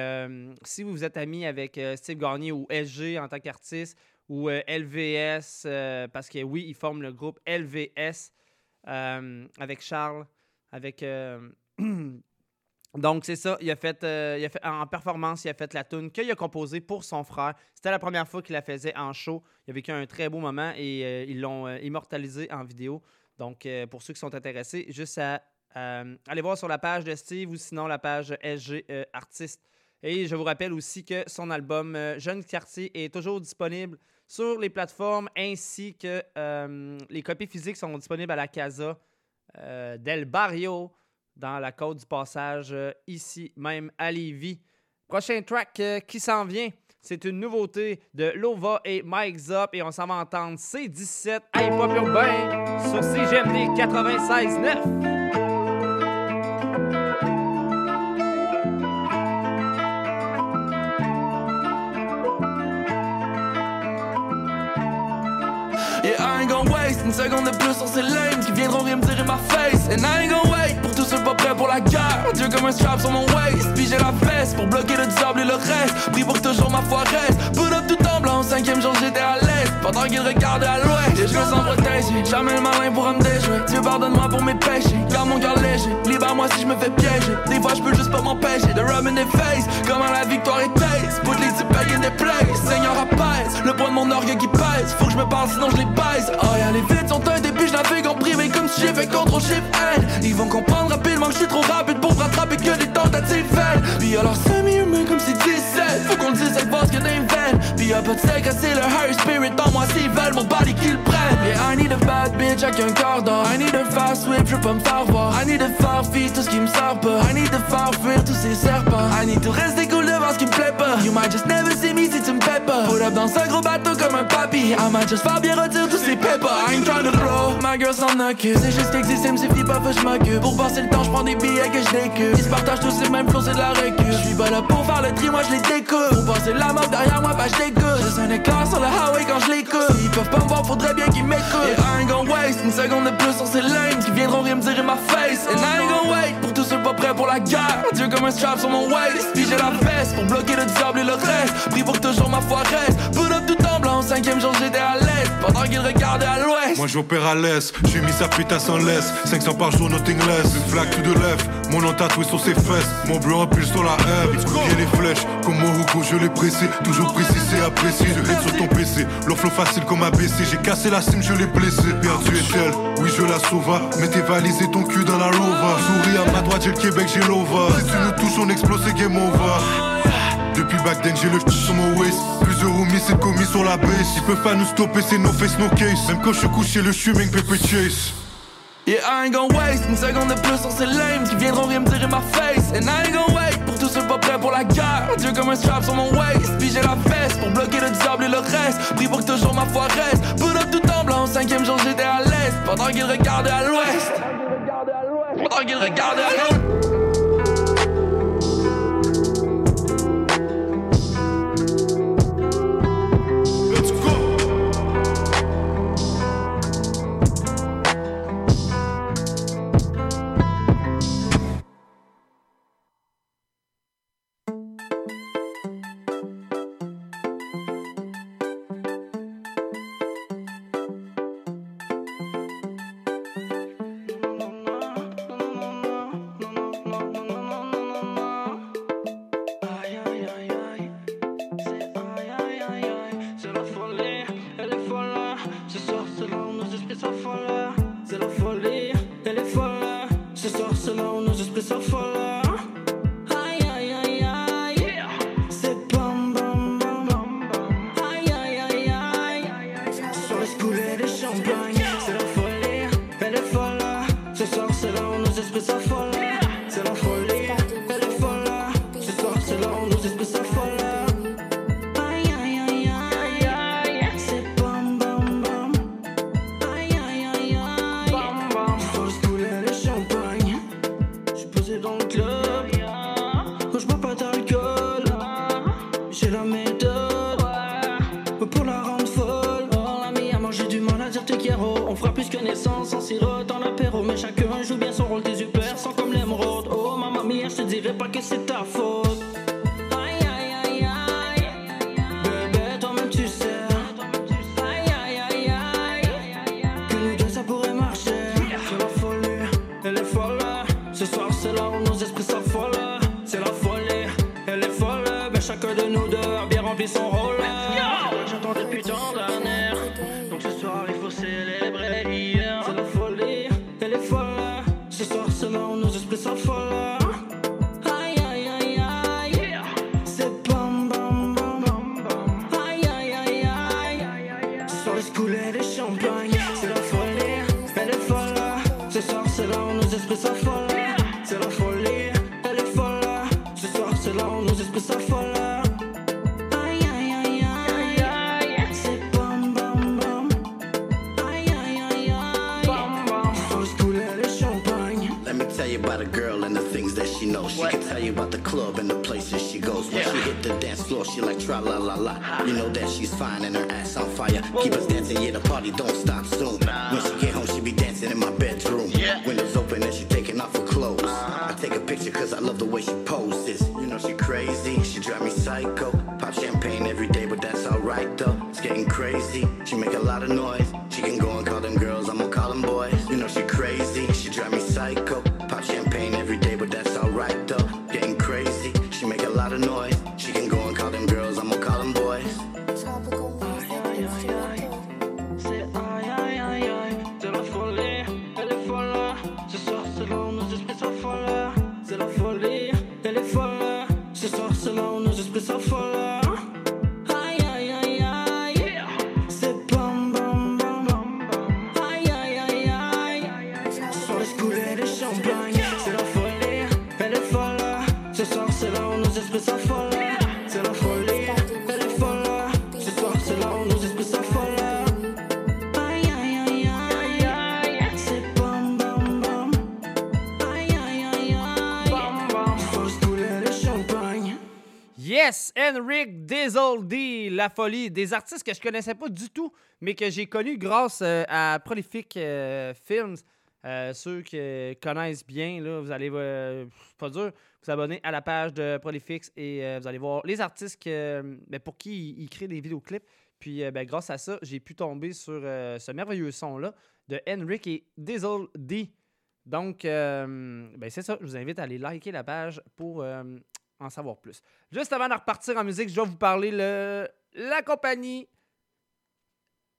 si vous êtes ami avec Steve Garnier ou SG en tant qu'artiste ou LVS, parce que oui, ils forment le groupe LVS avec Charles, avec. [CLEARS THROAT] Donc, c'est ça. Il a, fait, euh, il a fait- en performance, il a fait la tune qu'il a composée pour son frère. C'était la première fois qu'il la faisait en show. Il a vécu un très beau moment et euh, ils l'ont euh, immortalisé en vidéo. Donc, pour ceux qui sont intéressés, juste à aller voir sur la page de Steve ou sinon la page SG Artiste. Et je vous rappelle aussi que son album Jeune Quartier est toujours disponible sur les plateformes ainsi que les copies physiques sont disponibles à la Casa del Barrio dans la côte du passage, euh, ici même à Lévis. Prochain track euh, qui s'en vient, c'est une nouveauté de Lova et Mike Zop et on s'en va entendre C17 à Hip Urbain sur CGMD 96.9. Yeah, I ain't gon' waste une seconde de plus sur ces lames qui viendront rien me dire in my face. And I ain't gon' pour la guerre. Dieu comme un strap sur mon waist. Puis j'ai la veste pour bloquer le diable et le reste. Pris pour que toujours ma foi reste. Put up tout en blanc, cinquième jour j'étais à l'est. Pendant qu'il regardait à l'ouest. Et je me sens protégé. Jamais le malin pourra me déjouer. Dieu pardonne-moi pour mes péchés. Garde mon cœur léger. Libère-moi si je me fais piéger. Des fois je peux juste pas m'empêcher de rub in the face. Comment la victoire est taste. Put les types in the place. Seigneur apaise. Le poids de mon orgueil qui pèse. Faut que je me parle sinon je les baise. Oh yeah, les vides sont un début, je navigue en privé si j'ai fait contrôle shift N. Ils vont comprendre rapidement que je suis trop rapide pour rattraper que des tentatives vaines. Puis alors semi-humain comme si 17. Faut qu'on le dise cette boss que des veines. Puis y'a pas de sec, c'est le high spirit en moi s'ils veulent mon body qu'ils prennent. Yeah, I need a bad bitch avec un corps d'or. I need a fast whip, je veux pas me faire voir. I need a feed tout ce qui me sert pas. I need a faire fuir tous ces serpents. I need to rester devant ce qui me plaît pas. You might just never see me si tu me paies pas. Put up dans un gros bateau comme un papy. I might just faire bien retirer tous ces papers. I ain't trying to blow. My girl s'en occupe. C'est juste qu'exister me suffit pas, faut que je m'occupe. Pour passer le temps, je prends des billets que je décupe. Ils se partagent tous les mêmes flots, c'est de la récup. Je suis pas là pour faire le tri, moi je les découpe. Pour passer la mode derrière moi, bah je dégoûte. Juste un écart sur le highway quand je l'écoute. S'ils peuvent pas me voir, faudrait bien qu'ils m'écoutent. Et I ain't gon' waste une seconde de plus sur ces lames qui viendront rien me tirer ma face. And I ain't gon' wait pour ceux pas prêts pour la guerre. Dieu comme un strap sur mon waist. Puis j'ai la veste pour bloquer le diable et le reste. Pris pour toujours ma foi reste. Put up tout au cinquième jour j'étais à l'est. Pendant qu'ils regardaient à l'ouest. Moi j'opère à l'aise, j'ai mis sa putain sans laisse. 500 par jour, nothing less. Une flaque tout de lèvres, mon nom tatoué sur ses fesses. Mon bleu pile sur la R, il les flèches Comme Moruko je l'ai pressé, toujours précis c'est apprécié Je hate sur ton PC, leur flow facile comme ABC J'ai cassé la cime, je l'ai blessé. Perdu est-elle, oui je la sauva. Mets tes valises et ton cul dans la rova Souris à ma droite, j'ai le Québec, j'ai l'ova. Si tu nous touches, on explose, c'est game over depuis back then, j'ai le sur mon waist. Plusieurs homies, c'est commis sur la base. Ils peuvent pas nous stopper, c'est no face, no case. Même quand je suis couché, le shuming, Pepe Chase. Yeah, I ain't gon' waste une seconde de plus sur ces lames qui viendront rien me tirer ma face. And I ain't gon' wait pour tous ceux pas prêts pour la guerre. Dieu comme un strap sur mon waist. Puis j'ai la veste pour bloquer le diable et le reste. Pris pour que toujours ma foi reste. Put up tout en blanc, cinquième jour j'étais à l'est. Pendant qu'ils regardaient à l'ouest. Pendant qu'ils regardaient à l'ouest. Henrik Dizzoldi, La Folie, des artistes que je connaissais pas du tout, mais que j'ai connus grâce euh, à Prolific euh, Films. Euh, ceux qui connaissent bien, là, vous allez, pas dur, vous abonner à la page de Prolifix et vous allez voir les artistes que, ben, pour qui ils, créent des vidéoclips. Puis ben, grâce à ça, j'ai pu tomber sur ce merveilleux son-là de Henrik et Dizzle D. Donc, ben, c'est ça. Je vous invite à aller liker la page pour en savoir plus. Juste avant de repartir en musique, je dois vous parler de la compagnie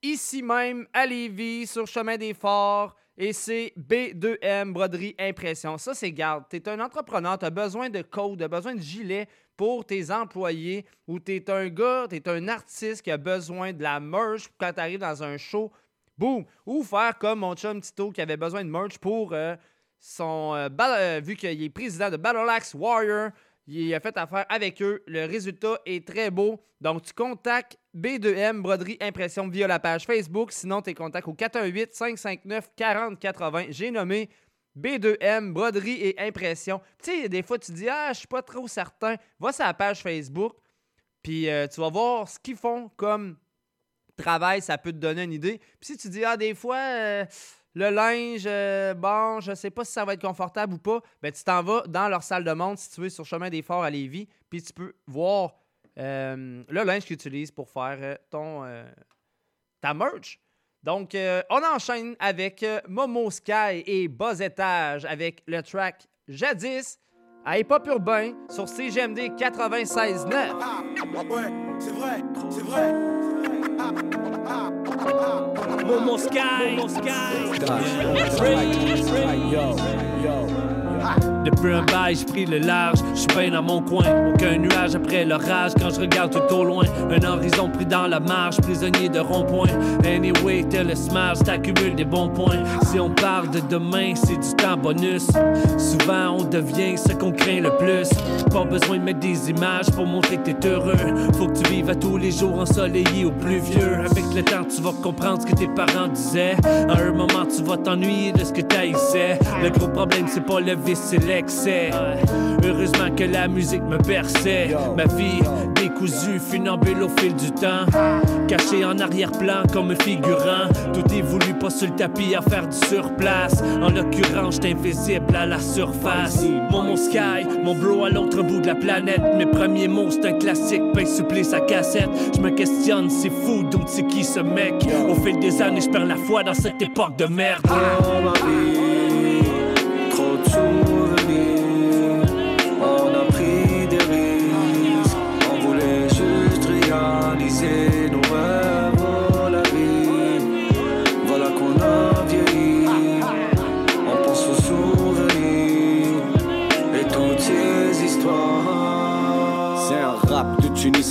ici même à Lévis, sur Chemin des Forts. Et c'est B2M Broderie Impression. Ça, c'est garde. Tu es un entrepreneur, tu as besoin de code, tu as besoin de gilets pour tes employés, ou tu es un gars, tu es un artiste qui a besoin de la merch quand tu arrives dans un show. Boum! Ou faire comme mon chum Tito qui avait besoin de merch pour euh, son. euh, euh, vu qu'il est président de Battle Axe Warrior, il a fait affaire avec eux. Le résultat est très beau. Donc, tu contactes B2M Broderie Impression via la page Facebook. Sinon, tu contacts au 418-559-4080. J'ai nommé B2M Broderie et Impression. Tu sais, des fois, tu dis Ah, je suis pas trop certain. Va sur la page Facebook. Puis euh, tu vas voir ce qu'ils font comme travail. Ça peut te donner une idée. Puis si tu dis Ah, des fois. euh, le linge, euh, bon, je sais pas si ça va être confortable ou pas. Ben, tu t'en vas dans leur salle de montre située sur Chemin des Forts à Lévis, puis tu peux voir euh, le linge qu'ils utilisent pour faire euh, ton, ta merch. Donc, on enchaîne avec Momo Sky et Buzz Étage avec le track Jadis à Hip Hop Urbain sur CGMD 96.9. Ouais, c'est vrai, c'est vrai. Momo Sky, Momo Sky. Depuis un bail, j'ai pris le large, je suis bien dans mon coin. Aucun nuage après l'orage quand je regarde tout au loin. Un horizon pris dans la marge, prisonnier de rond-point. Anyway, tel le smash, t'accumules des bons points. Si on parle de demain, c'est du temps bonus. Souvent, on devient ce qu'on craint le plus. Pas besoin de mettre des images pour montrer que t'es heureux. Faut que tu vives à tous les jours ensoleillés ou pluvieux. Avec le temps, tu vas comprendre ce que tes parents disaient. À un moment, tu vas t'ennuyer de ce que t'haïssais. Le gros problème, c'est pas le vice, c'est l'excès. Heureusement que la musique me berçait. Ma vie décousue, funambule au fil du temps. Caché en arrière-plan comme figurant. Tout est voulu, pas sur le tapis à faire du surplace. En l'occurrence, j'étais invisible à la surface. Mon mon sky, mon bro à l'autre bout de la planète. Mes premiers mots, c'est un classique, pain supplé sa cassette. Je me questionne, c'est fou, donc c'est qui ce mec? Au fil des années, je perds la foi dans cette époque de merde. Dans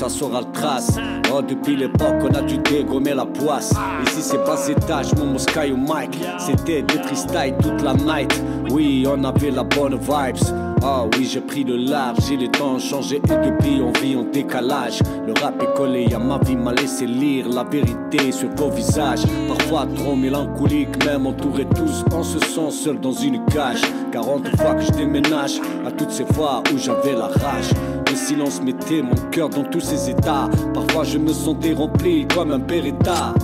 ça sera le trace. Oh, depuis l'époque, on a dû dégommer la poisse. Ici, c'est pas étage, mon Sky ou Mike. C'était des tristailles toute la night. Oui, on avait la bonne vibes. Ah oui, j'ai pris le large et les temps changé et depuis on vit en décalage. Le rap est collé à ma vie, m'a laissé lire la vérité sur vos visages. Parfois trop mélancolique, même entouré tous, on se sent seul dans une cage. 40 fois que je déménage, à toutes ces fois où j'avais la rage. Le silence mettait mon cœur dans tous ses états. Parfois je me sentais rempli comme un beretta.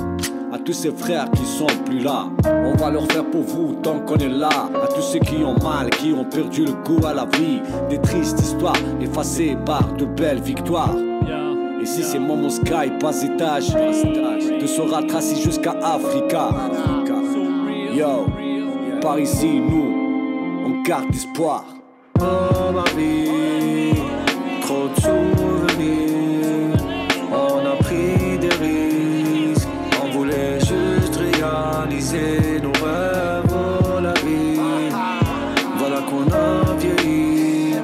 À tous ces frères qui sont plus là, on va leur faire pour vous tant qu'on est là. À tous ceux qui ont mal, qui ont perdu le goût à la vie. Des tristes histoires effacées par de belles victoires. Ici c'est Momo Sky, pas étage. De Sora tracé jusqu'à Africa. Yo, par ici, nous, on garde espoir. Oh ma vie, de souvenirs. On a pris des risques. On voulait juste réaliser nos rêves. La vie, voilà qu'on a vieilli.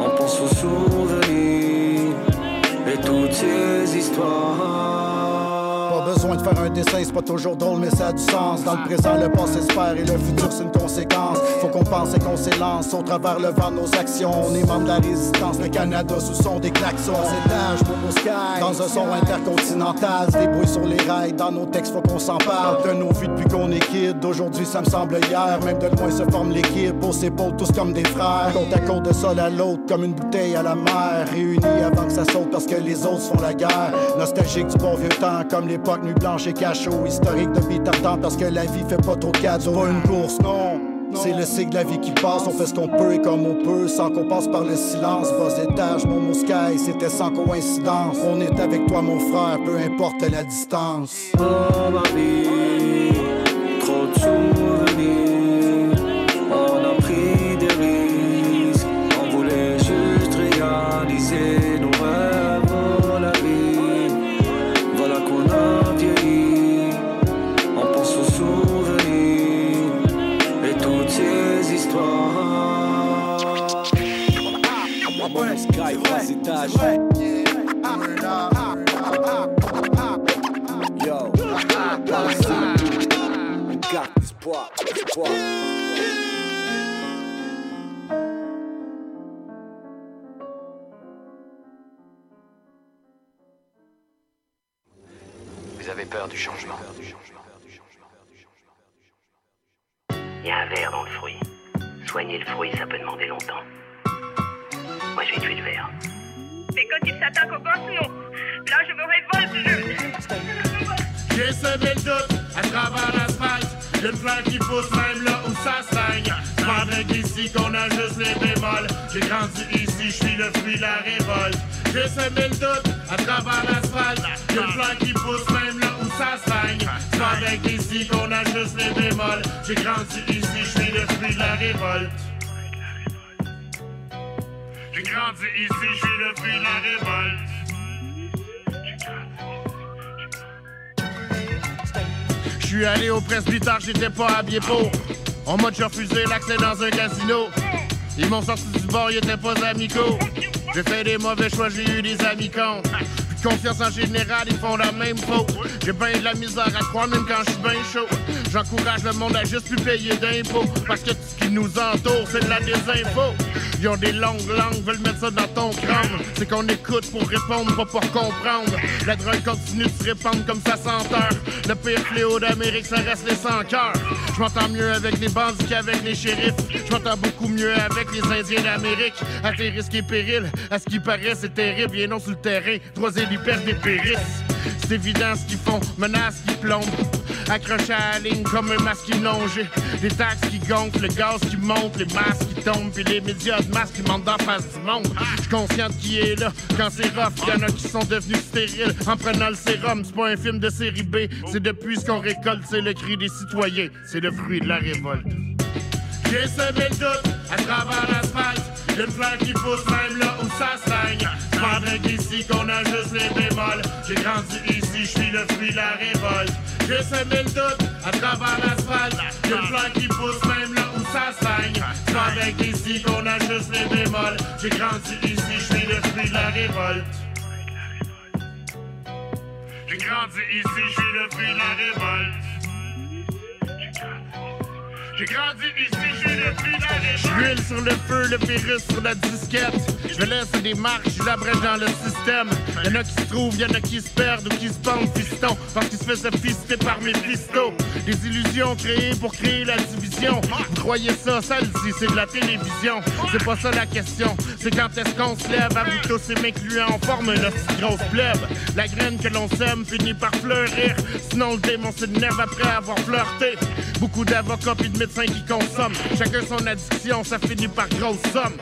On pense aux souvenirs et toutes ces histoires. Pas besoin de faire un dessin, c'est pas toujours drôle, mais ça a du sens. Dans le présent, le passé se perd et le futur. Faut qu'on pense et qu'on s'élance au travers le vent nos actions. On est membre de la résistance, le Canada sous son des klaxons. Étage, Momo Sky, dans un son intercontinental. Se débrouille sur les rails, dans nos textes, faut qu'on s'en parle. De nos vies depuis qu'on est kid, d'aujourd'hui, ça me semble hier. Même de loin se forme l'équipe, aux épaules, tous comme des frères. Côte à côte de sol à l'autre, comme une bouteille à la mer. Réunis avant que ça saute parce que les autres font la guerre. Nostalgique du bon vieux temps, comme l'époque nuit blanche et cachot. Historique de tardant parce que la vie fait pas trop de cadeaux. Pas une course, non. C'est le cycle de la vie qui passe, on fait ce qu'on peut et comme on peut, sans qu'on passe par le silence. Bas étage, mon sky, c'était sans coïncidence. On est avec toi, mon frère, peu importe la distance. Ma vie, trop de. On a pris des risques. On voulait juste réaliser nos rêves. Vous avez peur du changement. Il y a un verre dans le fruit. Soigner le fruit, ça peut demander longtemps. Moi, je vais tuer le verre. Mais quand il s'attaque au gosse, non. Là, je me révolte, je... J'ai semé le doute à travers l'asphalte. Une fleur qui pousse même là où ça saigne. Pas qu'ici qu'on a juste les bémols. J'ai grandi ici, je suis le fruit de la révolte. J'ai semé le doute à travers l'asphalte. Une fleur qui pousse même là où ça saigne. Pas qu'ici qu'on a juste les bémols. J'ai grandi ici, je suis le fruit de la révolte. J'ai grandi ici, je suis le fruit de la révolte. Je suis allé au presbytère, j'étais pas habillé pour. On m'a déjà refusé l'accès dans un casino. Ils m'ont sorti du bord, ils étaient pas amicaux. J'ai fait des mauvais choix, j'ai eu des amis cons. Confiance en général, ils font la même faute. J'ai bien de la misère à croire, même quand je suis bien chaud. J'encourage le monde à juste plus payer d'impôts. Parce que tout ce qui nous entoure, c'est de la désinfo. Ils ont des longues langues, veulent mettre ça dans ton crâne. C'est qu'on écoute pour répondre, pas pour comprendre. La drogue continue de se répandre comme sa senteur. Le pire fléau d'Amérique, ça reste les sans cœurs. Je m'entends mieux avec les bandits qu'avec les shérifs. Je m'entends beaucoup mieux avec les Indiens d'Amérique. À tes risques et périls, à ce qui paraît, c'est terrible. Et non sur le terrain, trois élus perdent des périsses. C'est évident ce qu'ils font, menaces qui plombent. Accrochés à la ligne comme un masque inongé. Les taxes qui gonflent, le gaz qui monte, les masques qui tombent, puis les médias de masques qui montent d'en face du monde. Je suis conscient qui est là quand c'est rough. Y'en a qui sont devenus stériles en prenant le sérum. C'est pas un film de série B, c'est depuis ce qu'on récolte, c'est le cri des citoyens, c'est le fruit de la révolte. J'ai semé le doute à travers l'asphalte. Une fleur qui pousse même là où ça saigne. Vrai qu'ici qu'on a juste les bémols. J'ai grandi ici, je suis le fruit de la révolte. J'ai semé le doute à travers l'asphalte. Une fleur qui pousse même là où ça saigne. Vrai qu'ici qu'on a juste les bémols. J'ai grandi ici, je suis le fruit de la révolte. J'ai grandi ici, je suis le fruit de la révolte. J'ai grandi ici, j'ai le J'huile sur le feu, le virus sur la disquette. Je laisse des marques, je la brèche dans le système. Y'en a qui se trouvent, y'en a qui se perdent ou qui se pendent fiston parce qu'ils se faisaient fister par mes fistos. Des illusions créées pour créer la division. Vous croyez ça, ça le c'est de la télévision. C'est pas ça la question, c'est quand est-ce qu'on se lève à vous tous et m'incluant en forme une petite grosse plèbe. La graine que l'on sème finit par fleurir. Sinon le démon s'énerve après avoir flirté. Beaucoup d'avocats puis de qui consomment. Chacun son addiction, ça finit par grosse somme.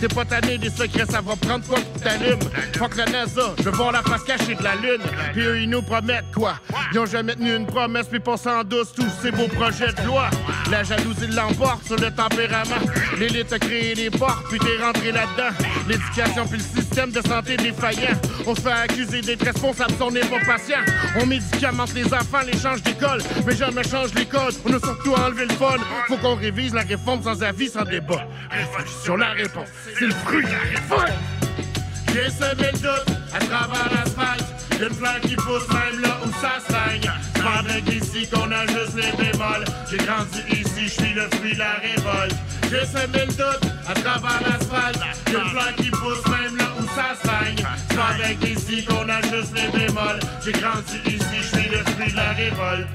T'es pas tanné des secrets, ça va prendre quoi que t'allumes. Fuck la NASA, je veux voir la face cachée de la lune. Puis eux, ils nous promettent quoi? Ils ont jamais tenu une promesse, puis passent en douce tous ces beaux projets de loi. La jalousie l'emporte sur le tempérament. L'élite a créé les portes, puis t'es rentré là-dedans. L'éducation puis le système de santé défaillant. On se fait accuser d'être responsable, on n'est pas patient. On médicamente les enfants, les change d'école, mais jamais change les codes. On a surtout enlevé le fun. Faut qu'on révise la réforme sans avis, sans débat. Révolution, la réponse, c'est le fruit de la réforme. J'ai semé le doute à travers l'asphalte. Une fleur qui pousse même là où ça saigne. C'est pas avec ici qu'on a juste les bémols. J'ai grandi ici, je suis le fruit de la révolte. J'ai semé le doute à travers l'asphalte. Une fleur qui pousse même là où ça saigne. C'est pas avec ici qu'on a juste les bémols. J'ai grandi ici, je suis le fruit de la révolte.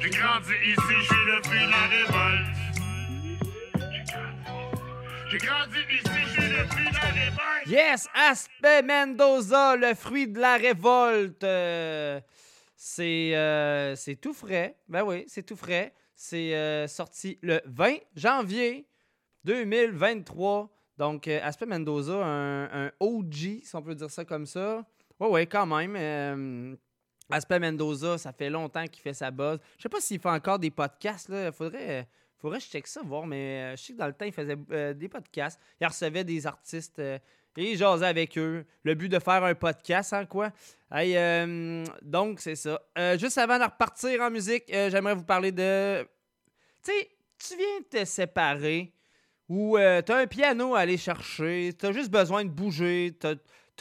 J'ai grandi ici, je suis le fruit de la révolte. J'ai grandi ici, je le fruit de la révolte. Yes, Aspect Mendoza, le fruit de la révolte. Euh, c'est euh, c'est tout frais. Ben oui, c'est tout frais. C'est euh, sorti le 20 janvier 2023. Donc, Aspect Mendoza, un, OG, si on peut dire ça comme ça. Ouais, ouais, quand même. Aspect Mendoza, ça fait longtemps qu'il fait sa buzz. Je sais pas s'il fait encore des podcasts. Là. Faudrait, faudrait que je check ça, voir. Mais euh, je sais que dans le temps, il faisait euh, des podcasts. Il recevait des artistes euh, et il jasait avec eux. Le but de faire un podcast, hein, quoi. Hey, donc, c'est ça. Juste avant de repartir en musique, j'aimerais vous parler de. Tu sais, tu viens de te séparer ou euh, tu as un piano à aller chercher, tu as juste besoin de bouger, tu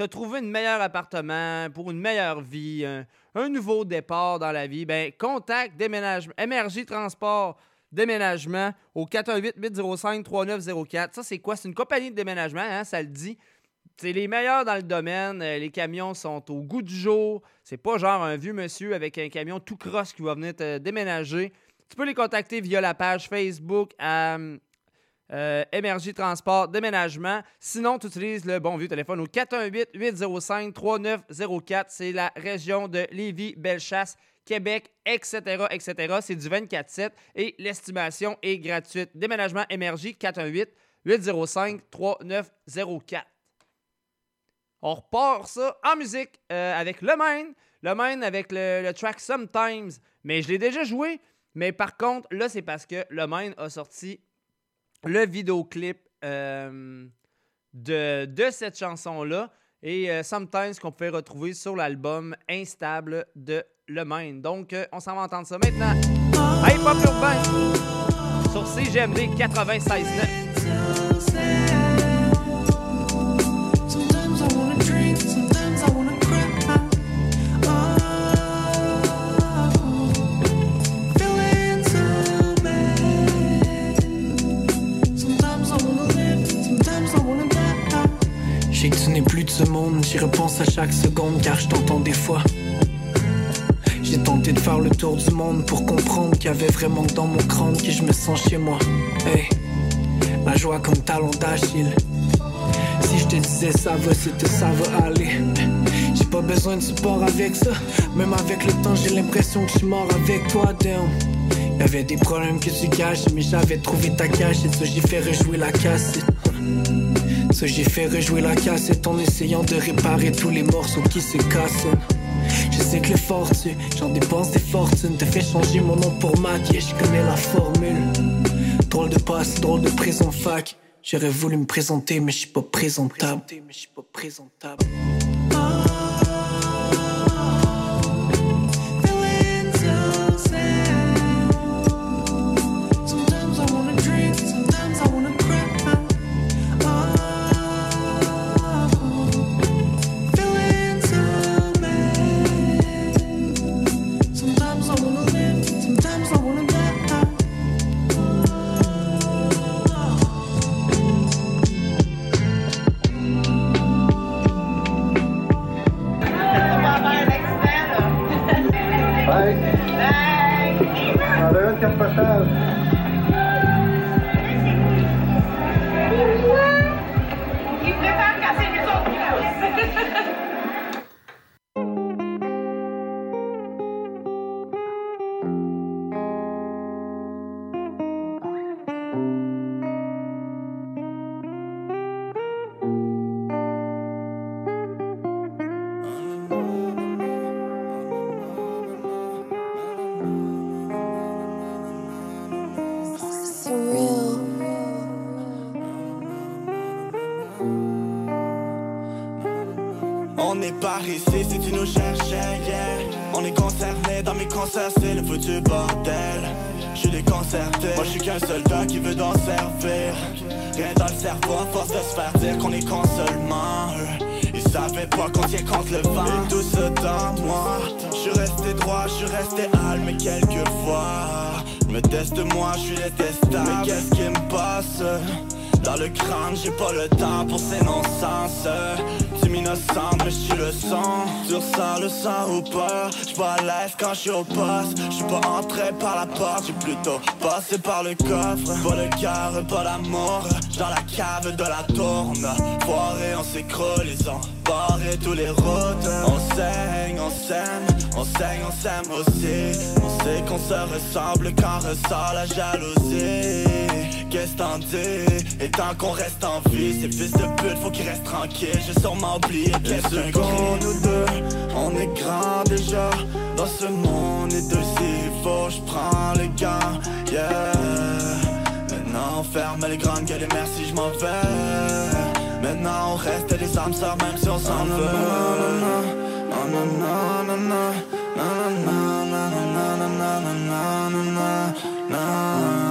as, trouvé un meilleur appartement pour une meilleure vie, un, nouveau départ dans la vie, ben contacte déménagement, MRJ Transport Déménagement au 418-805-3904. Ça, c'est quoi? C'est une compagnie de déménagement, hein, ça le dit. C'est les meilleurs dans le domaine. Euh, Les camions sont au goût du jour. C'est pas genre un vieux monsieur avec un camion tout crosse qui va venir te déménager. Tu peux les contacter via la page Facebook à euh, MRJ Transport Déménagement. Sinon, tu utilises le bon vieux téléphone au 418-805-3904. C'est la région de Lévis, Bellechasse, Québec, etc., etc. C'est du 24-7 et l'estimation est gratuite. Déménagement MRJ 418-805-3904. On repart ça en musique euh, avec Le Main. Le Main avec le, track Sometimes. Mais je l'ai déjà joué. Mais par contre, là, c'est parce que Le Main a sorti le vidéoclip euh, de, de cette chanson-là. Et euh, Sometimes qu'on peut retrouver sur l'album Instable de Le Main. Donc, euh, on s'en va entendre ça maintenant. Hey, Pop Urbain! Sur CGMD 96.9. Sometimes I wanna drink, sometimes I wanna cry. Oh, feeling so bad. Sometimes I wanna live, sometimes I wanna die. Je sais que tu n'es plus de ce monde, j'y repense à chaque seconde car je t'entends des fois. J'ai tenté de faire le tour du monde pour comprendre qu'il y avait vraiment dans mon crâne que je me sens chez moi. Hey, la joie comme talon d'Achille. Si je te disais ça va, c'était ça va aller. J'ai pas besoin de support avec ça. Même avec le temps, j'ai l'impression que je suis mort avec toi, damn. Y'avait des problèmes que tu caches, mais j'avais trouvé ta cache et ça j'ai fait rejouer la cassette. Ça j'ai fait rejouer la cassette en essayant de réparer tous les morceaux qui se cassent. Je sais que l'effort tu, j'en dépense des fortunes, te fais changer mon nom pour maquiller, je connais la formule. Drôle de passe, drôle de prison fac. J'aurais voulu me présenter, mais je suis pas présentable. passado. Moi je suis qu'un soldat qui veut d'en servir. Rien dans le cerveau, force de se faire dire qu'on est con seulement. Ils savaient pas qu'on tient contre le vent. Et tout ça dans moi, je suis resté droit, je suis resté hal, mais quelquefois. Me teste moi, je suis détestable. Mais qu'est-ce qui me passe? Dans le crâne, j'ai pas le temps pour ces non-sens Tu m'innocente, mais j'suis le sang Tu ressens le sang ou pas J'suis pas à l'aise quand j'suis au poste. J'suis pas entré par la porte J'ai plutôt passé par le coffre. Pas le cœur, pas l'amour Dans la cave de la tourne. Foiré, on s'écroule, ils ont barré tous les routes. On saigne, on s'aime On saigne, on s'aime aussi. On sait qu'on se ressemble quand ressort la jalousie Qu'est-ce t'en dis Et tant qu'on reste en vie Ces fils de pute faut qu'ils restent tranquilles J'ai sûrement oublié qu'est-ce nous deux On est grand déjà Dans ce monde et deux s'il faut je prends les gants Yeah Maintenant on ferme les grandes gueules et merci je m'en vais Maintenant on reste des âmes sœurs même si on s'en veut Non, non, non, non, non, non, non, non, non, non, non, non,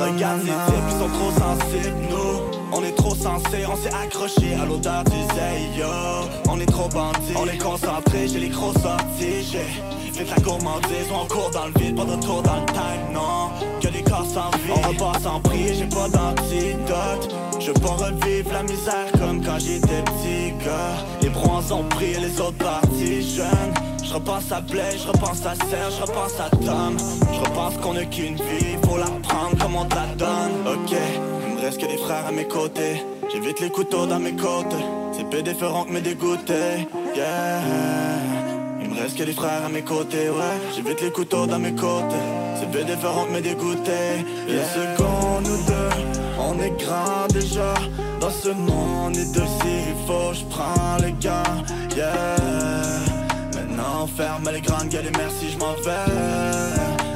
Regarde ces types qui sont trop sensibles, On s'est accroché à l'odeur du Zeyo On est trop bandits, on est concentrés, j'ai les gros sortis J'ai fait la gourmandise, on court dans le vide, pas de retour dans le time, non. Que des corps sans vie, on repart sans prix, j'ai pas d'antidote. Je veux pas revivre la misère comme quand j'étais petit gars. Les bronzes ont pris les autres parties jeunes. Je repense à Blaise, je repense à Serge, je repense à Tom. Je repense qu'on n'a qu'une vie, faut la prendre comme on te la donne. Ok, reste que des frères à mes côtés. J'évite les couteaux dans mes côtes. C'est peu différent que me dégoûter. Yeah. Il me reste que des frères à mes côtés, ouais. J'évite les couteaux dans mes côtes. C'est peu différent que me dégoûter. Yeah secondes nous deux, on est grand déjà. Dans ce monde deux s'il faut, je prends les gants. Yeah. Maintenant on ferme les grandes gueules et merci je m'en vais.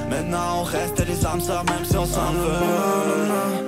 Maintenant on reste des âmes sœurs même si on s'en veut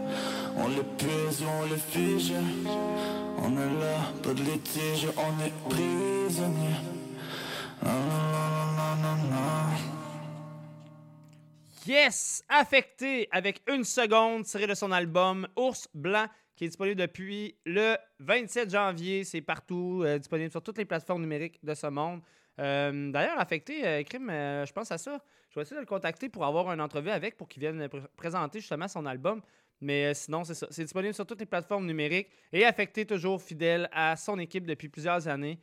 On l'épuise ou on le fige On est là, pas de litige, on est prisonnier non Yes! Affecté avec une seconde tiré de son album Ours Blanc qui est disponible depuis le 27 janvier. C'est partout, euh, disponible sur toutes les plateformes numériques de ce monde. Euh, D'ailleurs, Affecté, euh, Crime, euh, je pense à ça. Je vais essayer de le contacter pour avoir une entrevue avec, pour qu'il vienne pr- présenter justement son album. Mais euh, sinon, c'est ça. C'est disponible sur toutes les plateformes numériques et Affecté, toujours fidèle à son équipe depuis plusieurs années.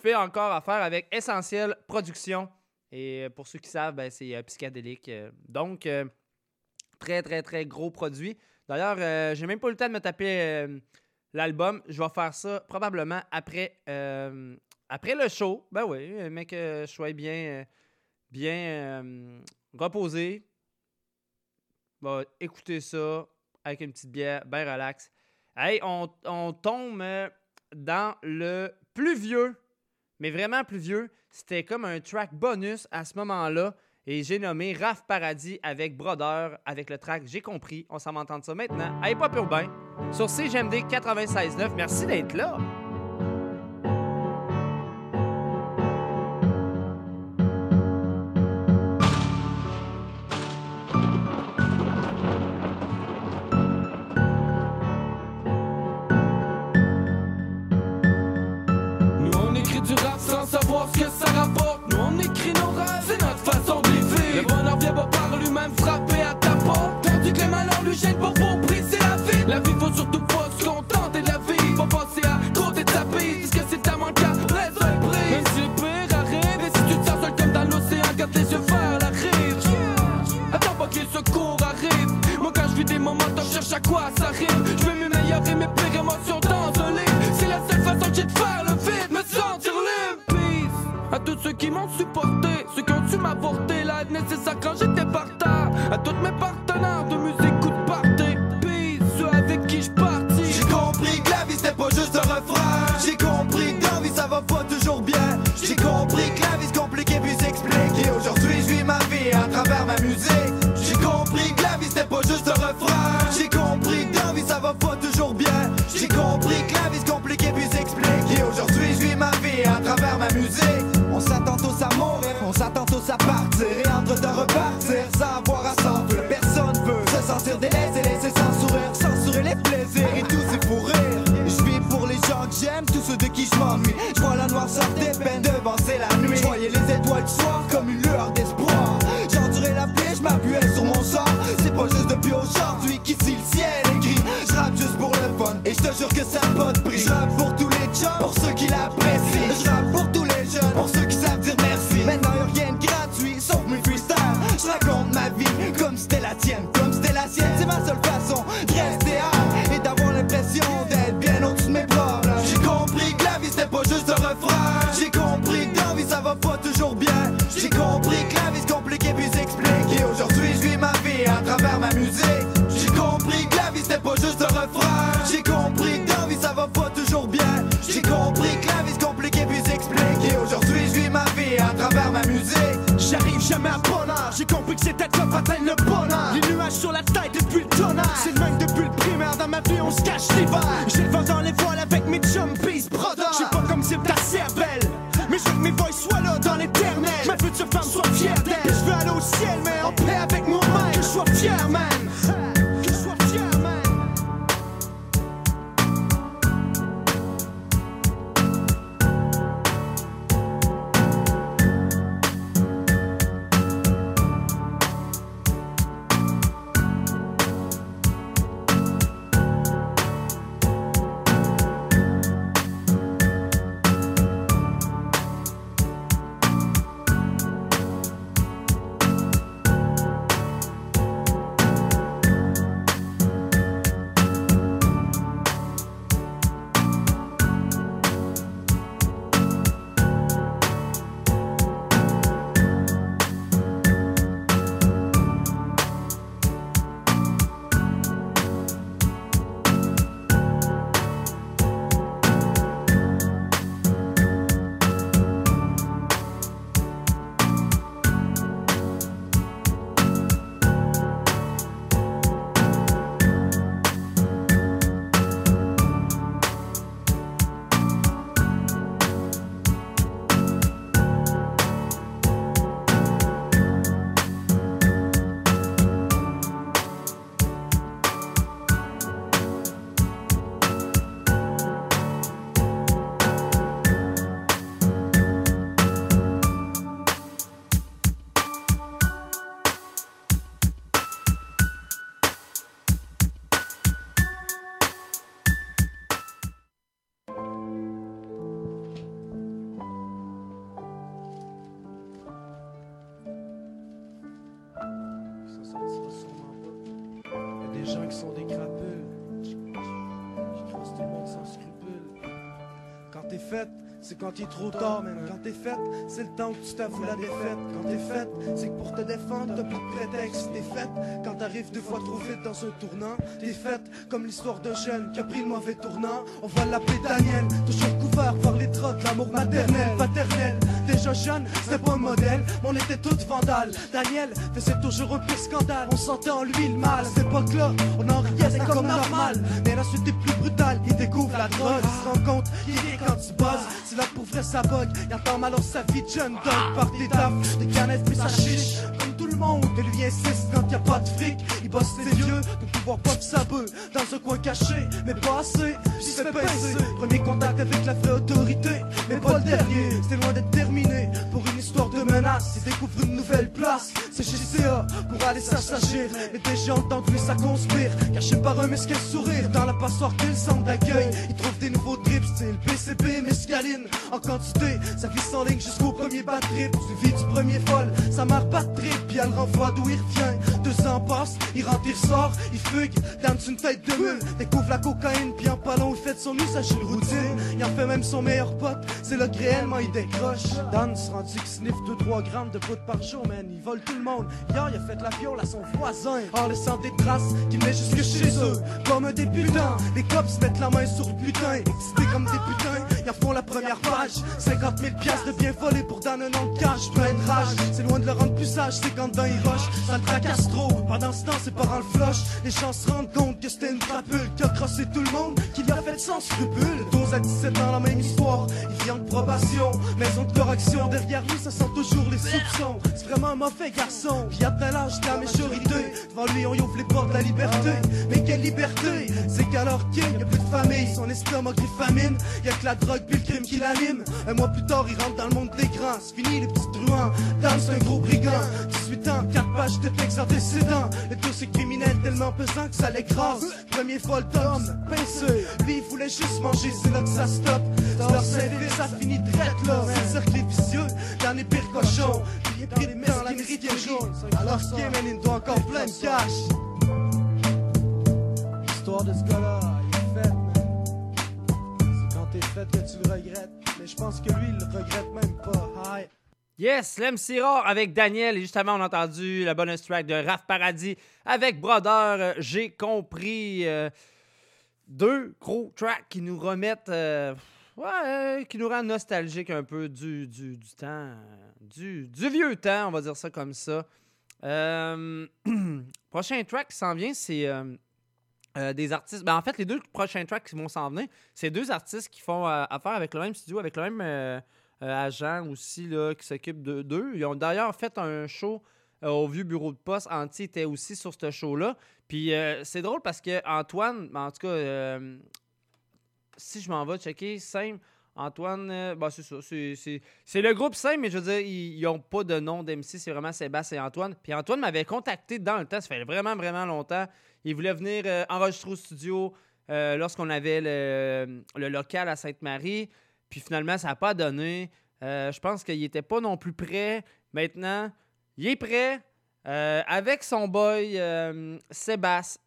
Fait encore affaire avec Essentiel Production. Et euh, pour ceux qui savent, ben, c'est euh, psychédélique. euh. donc, très, très, très gros produit. D'ailleurs, euh, j'ai même pas eu le temps de me taper l'album. Je vais faire ça probablement après, après le show. Ben oui, mais que je sois bien, bien reposé. Va écouter ça avec une petite bière, bien relax. Hey, on, on tombe euh, dans le plus vieux, mais vraiment plus vieux. C'était comme un track bonus à ce moment-là. Et j'ai nommé Raph Paradis avec Brother, avec le track J'ai compris. On s'en va entendre ça maintenant. Allez, pas urbain. Sur CGMD 96.9. Merci d'être là. Pour quand il est trop tard, même quand t'es faite, c'est le temps que tu t'avoues la défaite. Quand t'es faite, c'est que pour te défendre, t'as plus de prétexte. T'es faite arrive deux fois trop vite dans un tournant. Des fêtes comme l'histoire d'un jeune qui a pris le mauvais tournant. On voit la Daniel, toujours couvert par les trottes, l'amour maternel, paternel. Déjà jeune, c'était pas un modèle, mais on était toutes vandales. Daniel faisait toujours un pire scandale, on sentait en lui le mal. À cette époque-là, on en riait, c'est comme normal. Mais la suite est plus brutale, il découvre la drogue, il se rend compte, il est quand tu buzz. C'est là pour vrai, ça bug. Il attend alors sa vie de jeune dog par des dames, des canettes puis sa chiche monde. Et lui insiste quand y a pas de fric. Il bosse ses vieux pour pouvoir pop sa dans un coin caché, mais pas assez. J'y se fait pincer. Premier contact avec la vraie autorité, mais pas le dernier. C'est loin d'être terminé pour une histoire de menace. Il découvre une nouvelle place. C'est chez CA pour aller s'assagir. Mais déjà entendu ça conspire. Caché par un mesquin sourire dans la passoire qu'est le centre d'accueil? Il trouve des nouveaux drips, style PCP, mescaline en quantité. Ça glisse en ligne jusqu'au premier bad trip. Suivi du premier folle, sa mère pas de trip. Puis elle renvoie d'où il revient. Deux ans passent, il rentre, il ressort, il fugue. Dans une tête de mule, découvre la cocaïne. Puis en palon, il fait de son usage une routine. Il en fait même son meilleur pote. C'est là que réellement il décroche. Dan se rendu qu'il sniffe 2-3 grammes de poudre par jour, man. Il vole tout le monde. Hier, il a fait la viole à son voisin. En laissant des traces qui met jusque chez eux. Comme des putains, les cops mettent la main sur le putain. Excités comme des putains, ils font la première page. 50 000 piastres de bien volés pour Dan un an de cash. Plein de rage, c'est loin de le rendre plus sage. C'est quand Dan il rush, ça le tracasse trop. Pendant ce temps, ses parents le flush. Les gens se rendent compte que c'était une crapule qui a crossé tout le monde, qui lui a fait sans scrupule. 12 à 17 ans, la même histoire. Il vient de probation, maison de correction. Derrière lui, ça sent toujours les soupçons. C'est vraiment un mauvais garçon. Puis à tel âge de la majorité, devant lui, on y ouvre les portes de la liberté. Mais quelle liberté? C'est qu'alors qu'il y a plus de famille, son estomac griffe famine. Y a que la drogue puis le crime qui l'anime. Un mois plus tard, il rentre dans le monde des grands. C'est fini les petits truands. Dan, c'est un gros brigand. 18 ans, 4 pages de texte antécédents. Le dossier criminel tellement pesant que ça l'écrase. Premier folle Tom, pincé. Lui, il voulait juste manger, c'est là que ça stoppe. Leur service, ça finit drette là. C'est le cercle vicieux, dans les Puis il est pris dans la mérite jaune. Alors ce il doit encore plein de cash. L'histoire de ce gars-là, il est fait, man. C'est quand t'es fait que tu le regrettes. Mais je pense que lui, il le regrette même pas. Hi. Yes, l'MC avec Daniel. Et justement, on a entendu la bonus track de Raph Paradis avec Brother. Euh, J'ai compris. euh, deux gros tracks qui nous remettent. euh, ouais, qui nous rendent nostalgiques un peu du, du temps. Du, vieux temps, on va dire ça comme ça. Euh, [CLEARS THROAT] prochain track qui s'en vient, c'est. euh, euh, des artistes. Ben, en fait, les deux prochains tracks qui vont s'en venir, c'est deux artistes qui font affaire avec le même studio, avec le même agent aussi là, qui s'occupe de- d'eux. Ils ont d'ailleurs fait un show au vieux bureau de poste. Anti était aussi sur ce show-là. Puis euh, c'est drôle parce que Antoine, en tout cas, si je m'en vais checker, Simple, Antoine, euh, ben, c'est ça. C'est, le groupe Simple, mais je veux dire, ils n'ont pas de nom d'MC, c'est vraiment Sébastien et Antoine. Puis Antoine m'avait contacté dans le temps, ça fait vraiment, vraiment longtemps. Il voulait venir euh, enregistrer au studio euh, lorsqu'on avait le, local à Sainte-Marie. Puis finalement, ça n'a pas donné. Je pense qu'il n'était pas non plus prêt. Maintenant, il est prêt. avec son boy Sébastien.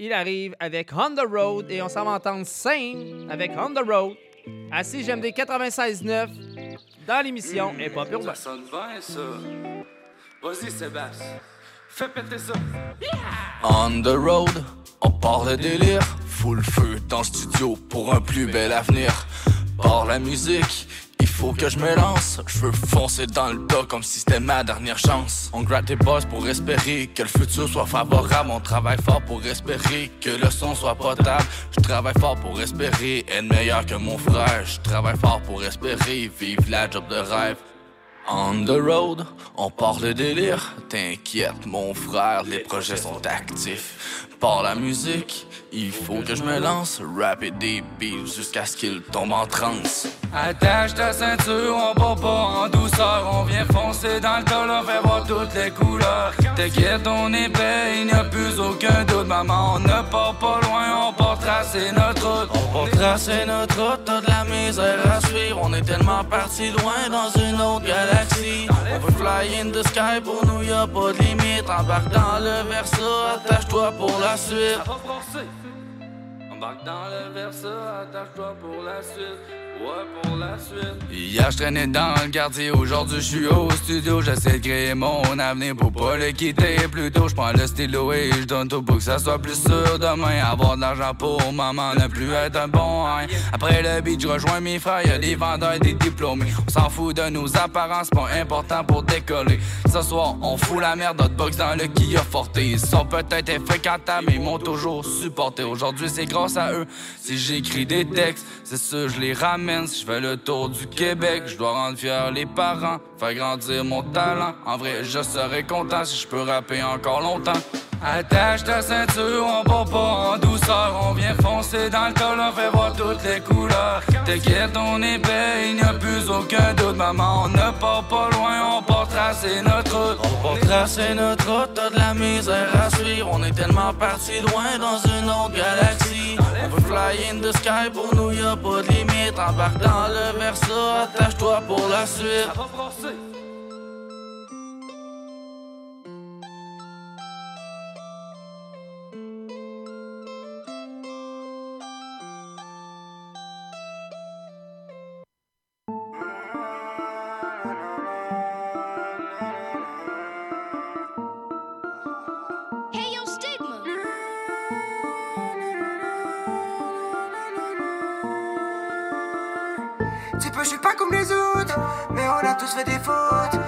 Il arrive avec On the Road et on s'en va entendre Same avec On the Road. À CGMD 96.9 dans l'émission Et pas pur Ça sonne bien, ça. Vas-y, Sébastien. Fais péter ça. On the road, on part le délire. Full feu dans le studio pour un plus bel avenir. Par la musique, il faut que je me lance. Je veux foncer dans le tas comme si c'était ma dernière chance. On gratte des boss pour espérer que le futur soit favorable. On travaille fort pour espérer que le son soit potable. Je travaille fort pour espérer être meilleur que mon frère. Je travaille fort pour espérer vivre la job de rêve. On the road, on part le délire. T'inquiète, mon frère, les projets sont actifs. Par la musique, il faut que je me lance. Rapper des beats jusqu'à ce qu'il tombe en transe. Attache ta ceinture, on part pas en douceur. On vient foncer dans le tas, fait voir toutes les couleurs. T'inquiète, on est prêt, il n'y a plus aucun doute. Maman, on ne part pas loin, on part tracer notre route. On tracer notre route, t'as de la misère à suivre. On est tellement parti loin dans une autre galaxie. On veut fly in the sky, pour nous y a pas de limite. Embarque dans le verso, attache-toi pour la suite. Embarque dans le versa, attache-toi pour la suite. Hier, je traînais dans le quartier, aujourd'hui, je suis au studio. J'essaie de créer mon avenir pour pas le quitter. Plutôt, je prends le stylo et je donne tout pour que ça soit plus sûr demain. Avoir de l'argent pour maman, ne plus être un bon hein. Après le beat, je rejoins mes frères, y'a des vendeurs et des diplômés. On s'en fout de nos apparences, pas important pour décoller. Ce soir, on fout la merde, notre box dans le Kia Forte. Ils sont peut-être infréquentables, mais ils m'ont toujours supporté. Aujourd'hui, c'est grâce à eux si j'écris des textes. C'est sûr, je les ramène. Si je fais le tour du Québec, je dois rendre fier les parents, faire grandir mon talent. En vrai, je serais content si je peux rapper encore longtemps. Attache ta ceinture, on part pas en douceur. On vient foncer dans le col, on fait voir toutes les couleurs. T'inquiète, on est épais, il n'y a plus aucun doute. Maman, on ne part pas loin, on part tracer notre route. On part tracer notre route, t'as de la misère à suivre. On est tellement parti loin dans une autre galaxie. On veut fly in the sky, pour nous y a pas de limite. Embarque dans le Versa, attache-toi pour la suite. Tu peux, je suis pas comme les autres, mais on a tous fait des fautes.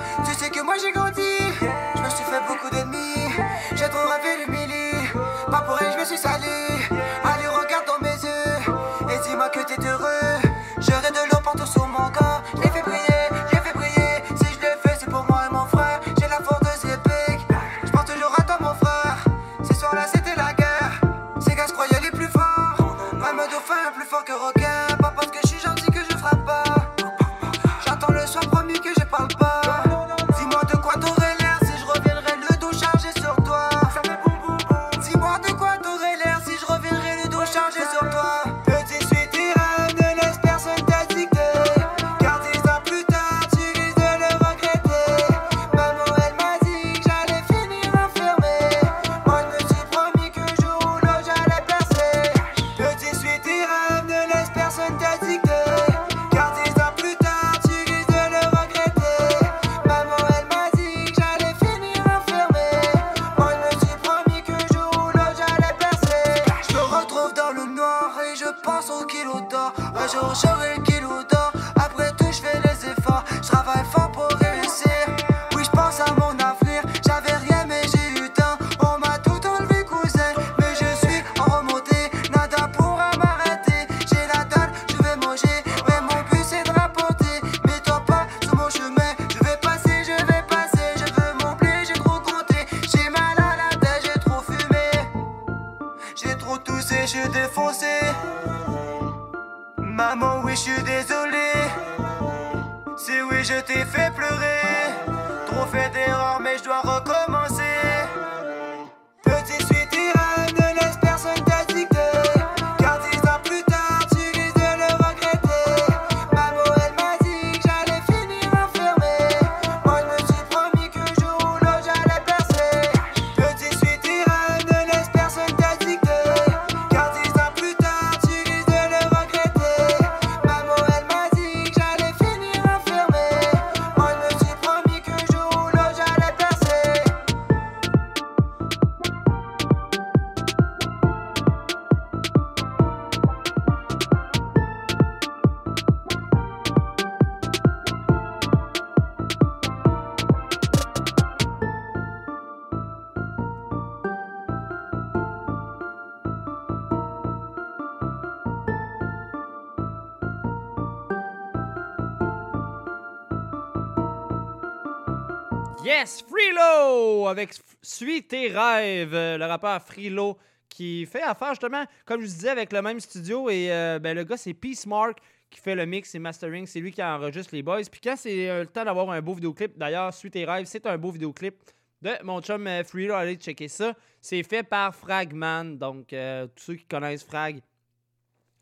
Yes, Freelo avec Suis tes rêves, euh, le rappeur Freelo qui fait affaire justement, comme je vous disais, avec le même studio. Et euh, ben, le gars, c'est Peace Mark qui fait le mix et mastering. C'est lui qui enregistre les boys. Puis quand c'est euh, le temps d'avoir un beau vidéoclip, d'ailleurs, Suis tes rêves, c'est un beau vidéoclip de mon chum euh, Freelo. Allez checker ça. C'est fait par Fragman. Donc, tous ceux qui connaissent Frag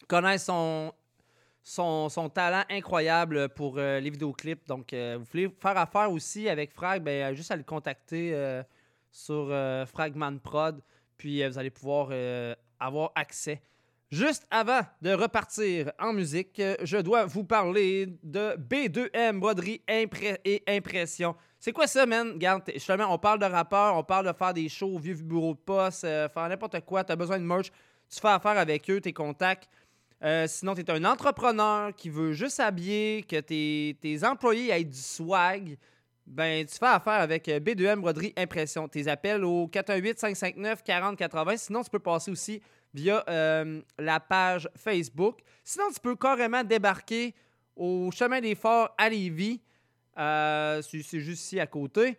connaissent son, son, talent incroyable pour euh, les vidéoclips. Donc, euh, vous voulez faire affaire aussi avec Frag, ben, euh, juste à le contacter euh, sur euh, Fragman Prod. Puis, euh, vous allez pouvoir euh, avoir accès. Juste avant de repartir en musique, euh, je dois vous parler de B2M, broderie impré- et impression. C'est quoi ça, man? Regarde, justement, on parle de rappeurs, on parle de faire des shows, vieux bureau de poste, euh, faire n'importe quoi. Tu as besoin de merch, tu fais affaire avec eux, tes contacts. Euh, sinon, tu es un entrepreneur qui veut juste habiller, que tes, tes employés aient du swag. ben, tu fais affaire avec euh, B2M Broderie Impression. Tes appels au 418-559-4080. Sinon, tu peux passer aussi via euh, la page Facebook. Sinon, tu peux carrément débarquer au chemin des Forts à Lévis. C'est juste ici à côté.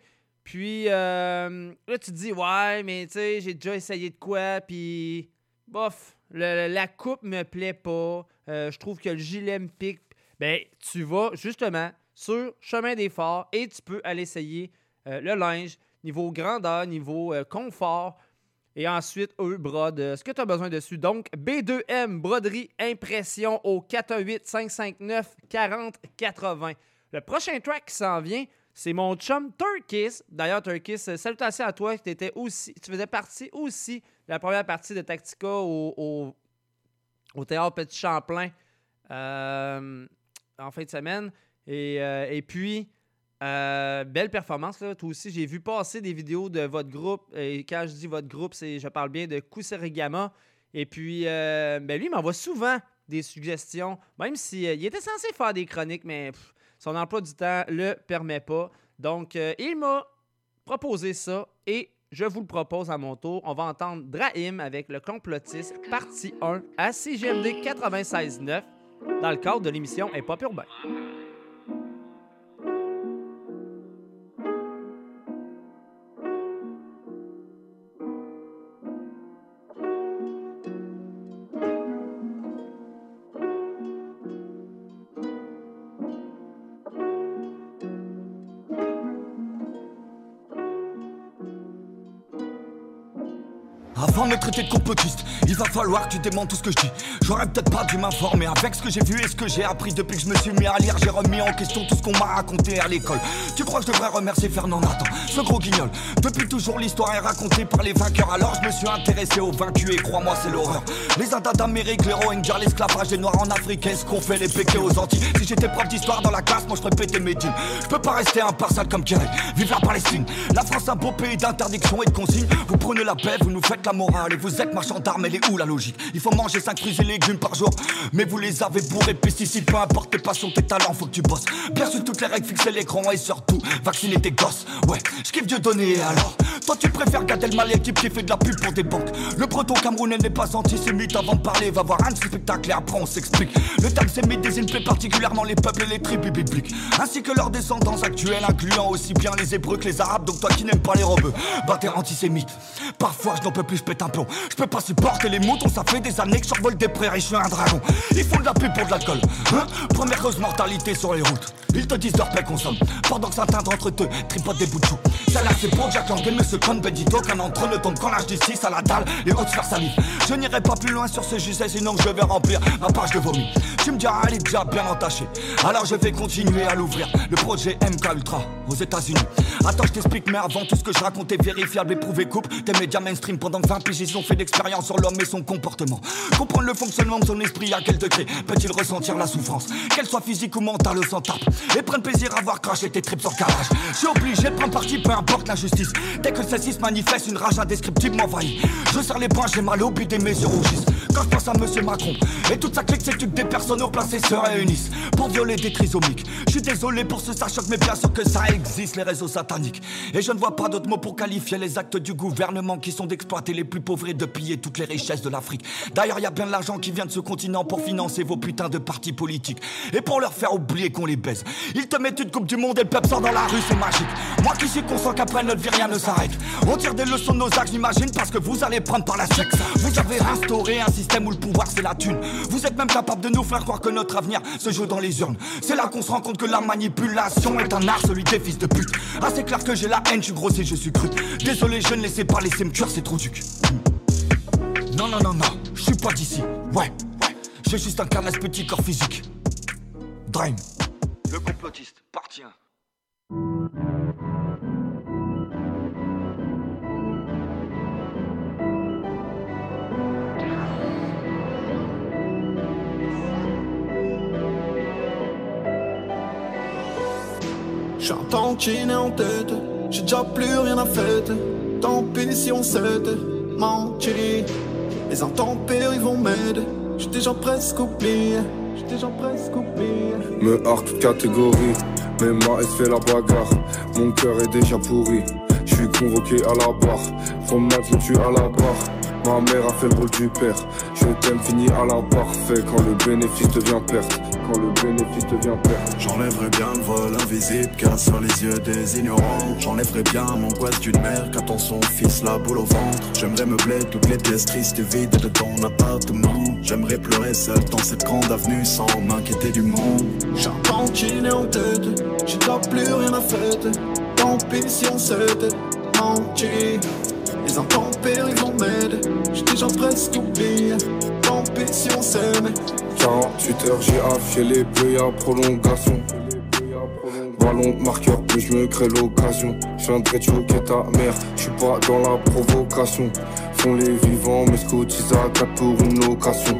Puis euh, là, tu te dis, ouais, mais tu sais, j'ai déjà essayé de quoi, puis bof, la coupe me plaît pas. Euh, je trouve que le gilet me pique. Ben, tu vas justement sur Chemin des Forts et tu peux aller essayer euh, le linge, niveau grandeur, niveau euh, confort. Et ensuite, eux brodent ce que tu as besoin dessus. Donc, B2M Broderie Impression au 418-559-4080. Le prochain track qui s'en vient, c'est mon chum Turkis. D'ailleurs, Turkis, salutations à toi. Étais aussi, tu faisais partie aussi la première partie de Tactica au, au, Théâtre Petit Champlain euh, en fin de semaine. Et, euh, et puis, euh, belle performance, là. Toi aussi, j'ai vu passer des vidéos de votre groupe. Et quand je dis votre groupe, c'est je parle bien de Kusarigama. Et puis, ben lui, il m'envoie souvent des suggestions, même si était censé faire des chroniques, mais son emploi du temps le permet pas. Donc, il m'a proposé ça et je vous le propose à mon tour. On va entendre Drahim avec le complotiste, partie 1 à CGMD 96.9 dans le cadre de l'émission Hip Urbain. Avant de me traiter de complotiste, il va falloir que tu démentes tout ce que je dis. J'aurais peut-être pas dû m'informer avec ce que j'ai vu et ce que j'ai appris depuis que je me suis mis à lire. J'ai remis en question tout ce qu'on m'a raconté à l'école. Tu crois que je devrais remercier Fernand Nathan, ce gros guignol? Depuis toujours, l'histoire est racontée par les vainqueurs. Alors je me suis intéressé aux vaincus et crois-moi, c'est l'horreur. Les Indas d'Amérique, les Rohingyas, l'esclavage des Noirs en Afrique, est-ce qu'on fait les péqués aux Antilles? Si j'étais prof d'histoire dans la classe, moi je péter mes dîmes. Je peux pas rester impartial comme Kerry. Vive la Palestine. La France, un beau pays d'interdiction et de consignes. Vous prenez la paix, vous nous faites la morale et vous êtes marchand d'armes, elle est où la logique? Il faut manger 5 fruits et légumes par jour, mais vous les avez bourrés de pesticides, peu importe tes passions, tes talents, faut que tu bosses. Sûr, toutes les règles, fixer l'écran et surtout, vacciner tes gosses. Ouais, je kiffe Dieu donner et alors Toi, tu préfères Gad Elmaleh, type qui fait de la pub pour des banques. Le breton camerounais n'est pas antisémite avant de parler, va voir un spectacles et après on s'explique. Le sémite désigne plus particulièrement les peuples et les tribus bibliques, ainsi que leurs descendants actuels, incluant aussi bien les hébreux que les arabes. Donc toi qui n'aimes pas les robeux, bah t'es antisémite. Parfois, je n'en peux je pète un plomb. Je peux pas supporter les moutons, ça fait des années que je survole des prairies, je suis un dragon. Ils font de la pub pour de l'alcool, hein Première cause mortalité sur les routes. Ils te disent leur paix consomme, pendant que certains d'entre eux tripotent des bouts de chou. Ça là, c'est pour Jack Lang et Monsieur Con Bendito, qu'un entre ne tombe quand l'âge du 6 à la dalle et haute faire salive. Je n'irai pas plus loin sur ce sujet, sinon je vais remplir ma page de vomi. Tu me diras, elle est déjà bien entachée. Alors je vais continuer à l'ouvrir. Le projet MK Ultra aux États-Unis. Attends, je t'explique, mais avant tout ce que je raconte est vérifiable et prouvé. Coupe tes médias mainstream pendant que 20 piges ils ont fait d'expérience sur l'homme et son comportement. Comprendre le fonctionnement de son esprit, à quel degré peut-il ressentir la souffrance? Qu'elle soit physique ou mentale, au s'en tape. Et prenne plaisir à voir cracher tes tripes sur carrelage. Je suis obligé de prendre parti, peu importe l'injustice. Dès que celle-ci se manifeste, une rage indescriptible m'envahit. Je serre les poings, j'ai mal au but des mes yeux rougissent. Quand je pense à Monsieur Macron et toute sa clique s'équipe des personnes au placé se réunissent pour violer des trisomiques. Je suis désolé pour ce ça mais bien sûr que ça existe, les réseaux sataniques. Et je ne vois pas d'autres mots pour qualifier les actes du gouvernement qui sont d'exploiter les plus pauvres et de piller toutes les richesses de l'Afrique. D'ailleurs, il y a bien de l'argent qui vient de ce continent pour financer vos putains de partis politiques et pour leur faire oublier qu'on les baise. Ils te mettent une coupe du monde et le peuple sort dans la rue, c'est magique. Moi qui suis conscient qu'après notre vie rien ne s'arrête. On tire des leçons de nos actes, j'imagine, parce que vous allez prendre par la suite. Vous avez instauré un système où le pouvoir c'est la thune. Vous êtes même capable de nous faire croire que notre avenir se joue dans les urnes. C'est là qu'on se rend compte que la manipulation est un art, celui des fils de pute. Ah, c'est clair que j'ai la haine, je suis grossier, je suis cru. Désolé, je ne laissais pas laisser me cuire, c'est trop Non, non, non, non, je suis pas d'ici. Ouais, ouais, j'ai juste un carnage petit corps physique. Dream. Le complotiste, partie 1. J'ai un tankiné en tête, j'ai déjà plus rien à fêter. Tant pis si on s'était menti. Les intempéries vont m'aider, j'ai déjà presque oublié. J'ai déjà presque oublié. Me toute catégorie, mais ma S fait la bagarre. Mon cœur est déjà pourri. Je suis convoqué à la barre. Je me tue à la barre. Ma mère a fait le rôle du père. Je t'aime, fini à la parfait. Quand le bénéfice devient perte. Quand le bénéfice devient. J'enlèverai bien le vol invisible sur les yeux des ignorants. J'enlèverai bien l'angoisse d'une mère qui attend son fils la boule au ventre. J'aimerais meubler toutes les pièces tristes vides de ton appartement. J'aimerais pleurer seul dans cette grande avenue sans m'inquiéter du monde. Tantinet en tête, j'ai déjà plus rien à fêter. Tant pis si on s'était menti. Les intempéries vont m'aider, j'ai déjà presque oublié. Tant pis si on s'aimait. 48 heures, j'ai affiché les bleus, y'a prolongation. Ballon, marqueur, plus je me crée l'occasion. Je viendrai choquer ta mère, je suis pas dans la provocation. Sont les vivants, mes scoutisent à 4 pour une location.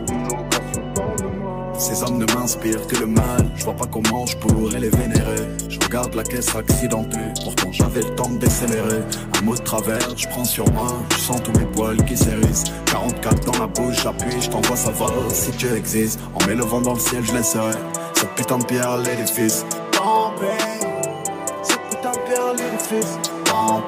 Ces hommes ne m'inspirent que le mal. Je vois pas comment je pourrais les vénérer. Je regarde la caisse accidentée. Pourtant j'avais le temps de décélérer. Un mot de travers, je prends sur moi. Je sens tous mes poils qui s'érissent. 44 dans la bouche, j'appuie, je t'envoie va. Si tu existes, en m'élevant dans le ciel, je laisserai cette putain de pierre à l'édifice. Tant pis, cette putain de pierre l'édifice. Tant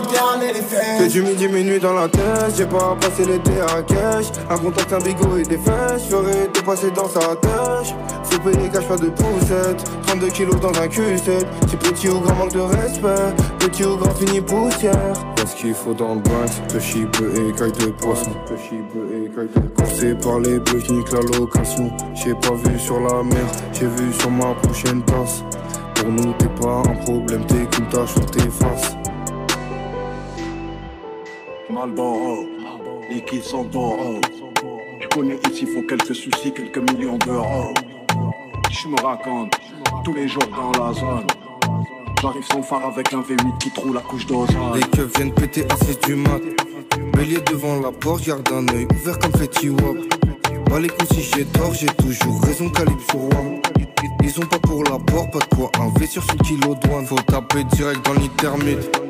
Que du midi minuit dans la tête, j'ai pas passé l'été à cash. Un contact, un bigot et des fesses, ferai tout passer dans sa tâche. Faut payer cache pas de poussette, 32 kilos dans un Q7. Si petit ou grand manque de respect, petit ou grand fini poussière. Parce qu'il faut dans le Banks, le chipe et caille de poisson. Le chipe et caille de poisson. par les bleus qui niquent la location. J'ai pas vu sur la mer, j'ai vu sur ma prochaine tasse. Pour nous, t'es pas un problème, t'es qu'une tâche sur tes faces. Malboro, liquide sans taureau. Tu connais ici, faut quelques soucis, quelques millions d'euros. Je me raconte, tous les jours dans la zone. J'arrive sans phare avec un V8 qui trouve la couche d'ozone. Les keufs viennent péter à 6 du mat. Bélier devant la porte, garde un œil ouvert comme Fetty Wap. Pas les coups si j'ai tort, j'ai toujours raison, calibre sur roi. Ils ont pas pour la porte, pas de quoi investir sur le kilo douane. Faut taper direct dans l'intermite.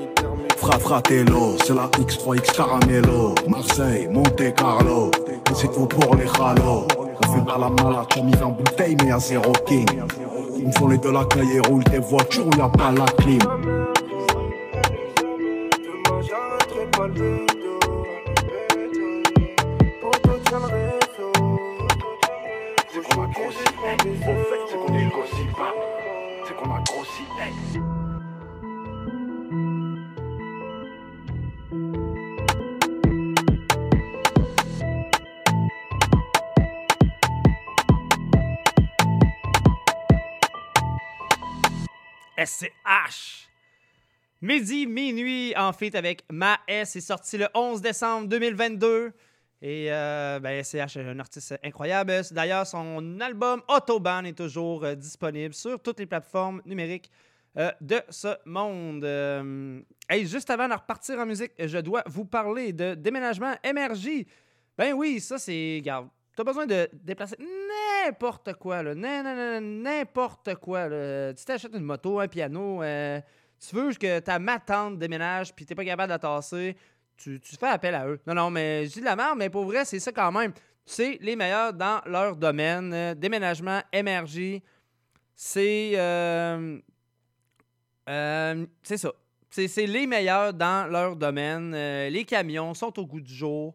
Fra Fratello, c'est la X3X Caramello. Marseille, Monte Carlo, c'est tout pour les halos. On fait pas la malade, j'ai mis en bouteille, mais à zéro king. Ils me font les de la caille et roulent des voitures où y a pas la clim. C'est qu'on a grossi, fait, c'est qu'on gossip, hein. C'est qu'on a grossi, SCH. Midi, minuit, en fait, avec Ma S, est sorti le 11 décembre 2022. Et euh, ben, SCH est un artiste incroyable. D'ailleurs, son album Autobahn est toujours euh, disponible sur toutes les plateformes numériques euh, de ce monde. Hey, juste avant de repartir en musique, je dois vous parler de déménagement MRJ. Ben oui, ça c'est. Regarde, t'as besoin de déplacer n'importe quoi, là. N'importe quoi, là. Tu t'achètes une moto, un piano, euh, tu veux que ta ma tante déménage puis t'es pas capable de la tasser, tu, tu fais appel à eux. Non, non, mais je dis de la merde, mais pour vrai, c'est ça quand même. C'est les meilleurs dans leur domaine. Déménagement, MRJ, c'est. c'est ça. C'est les meilleurs dans leur domaine. Les camions sont au goût du jour.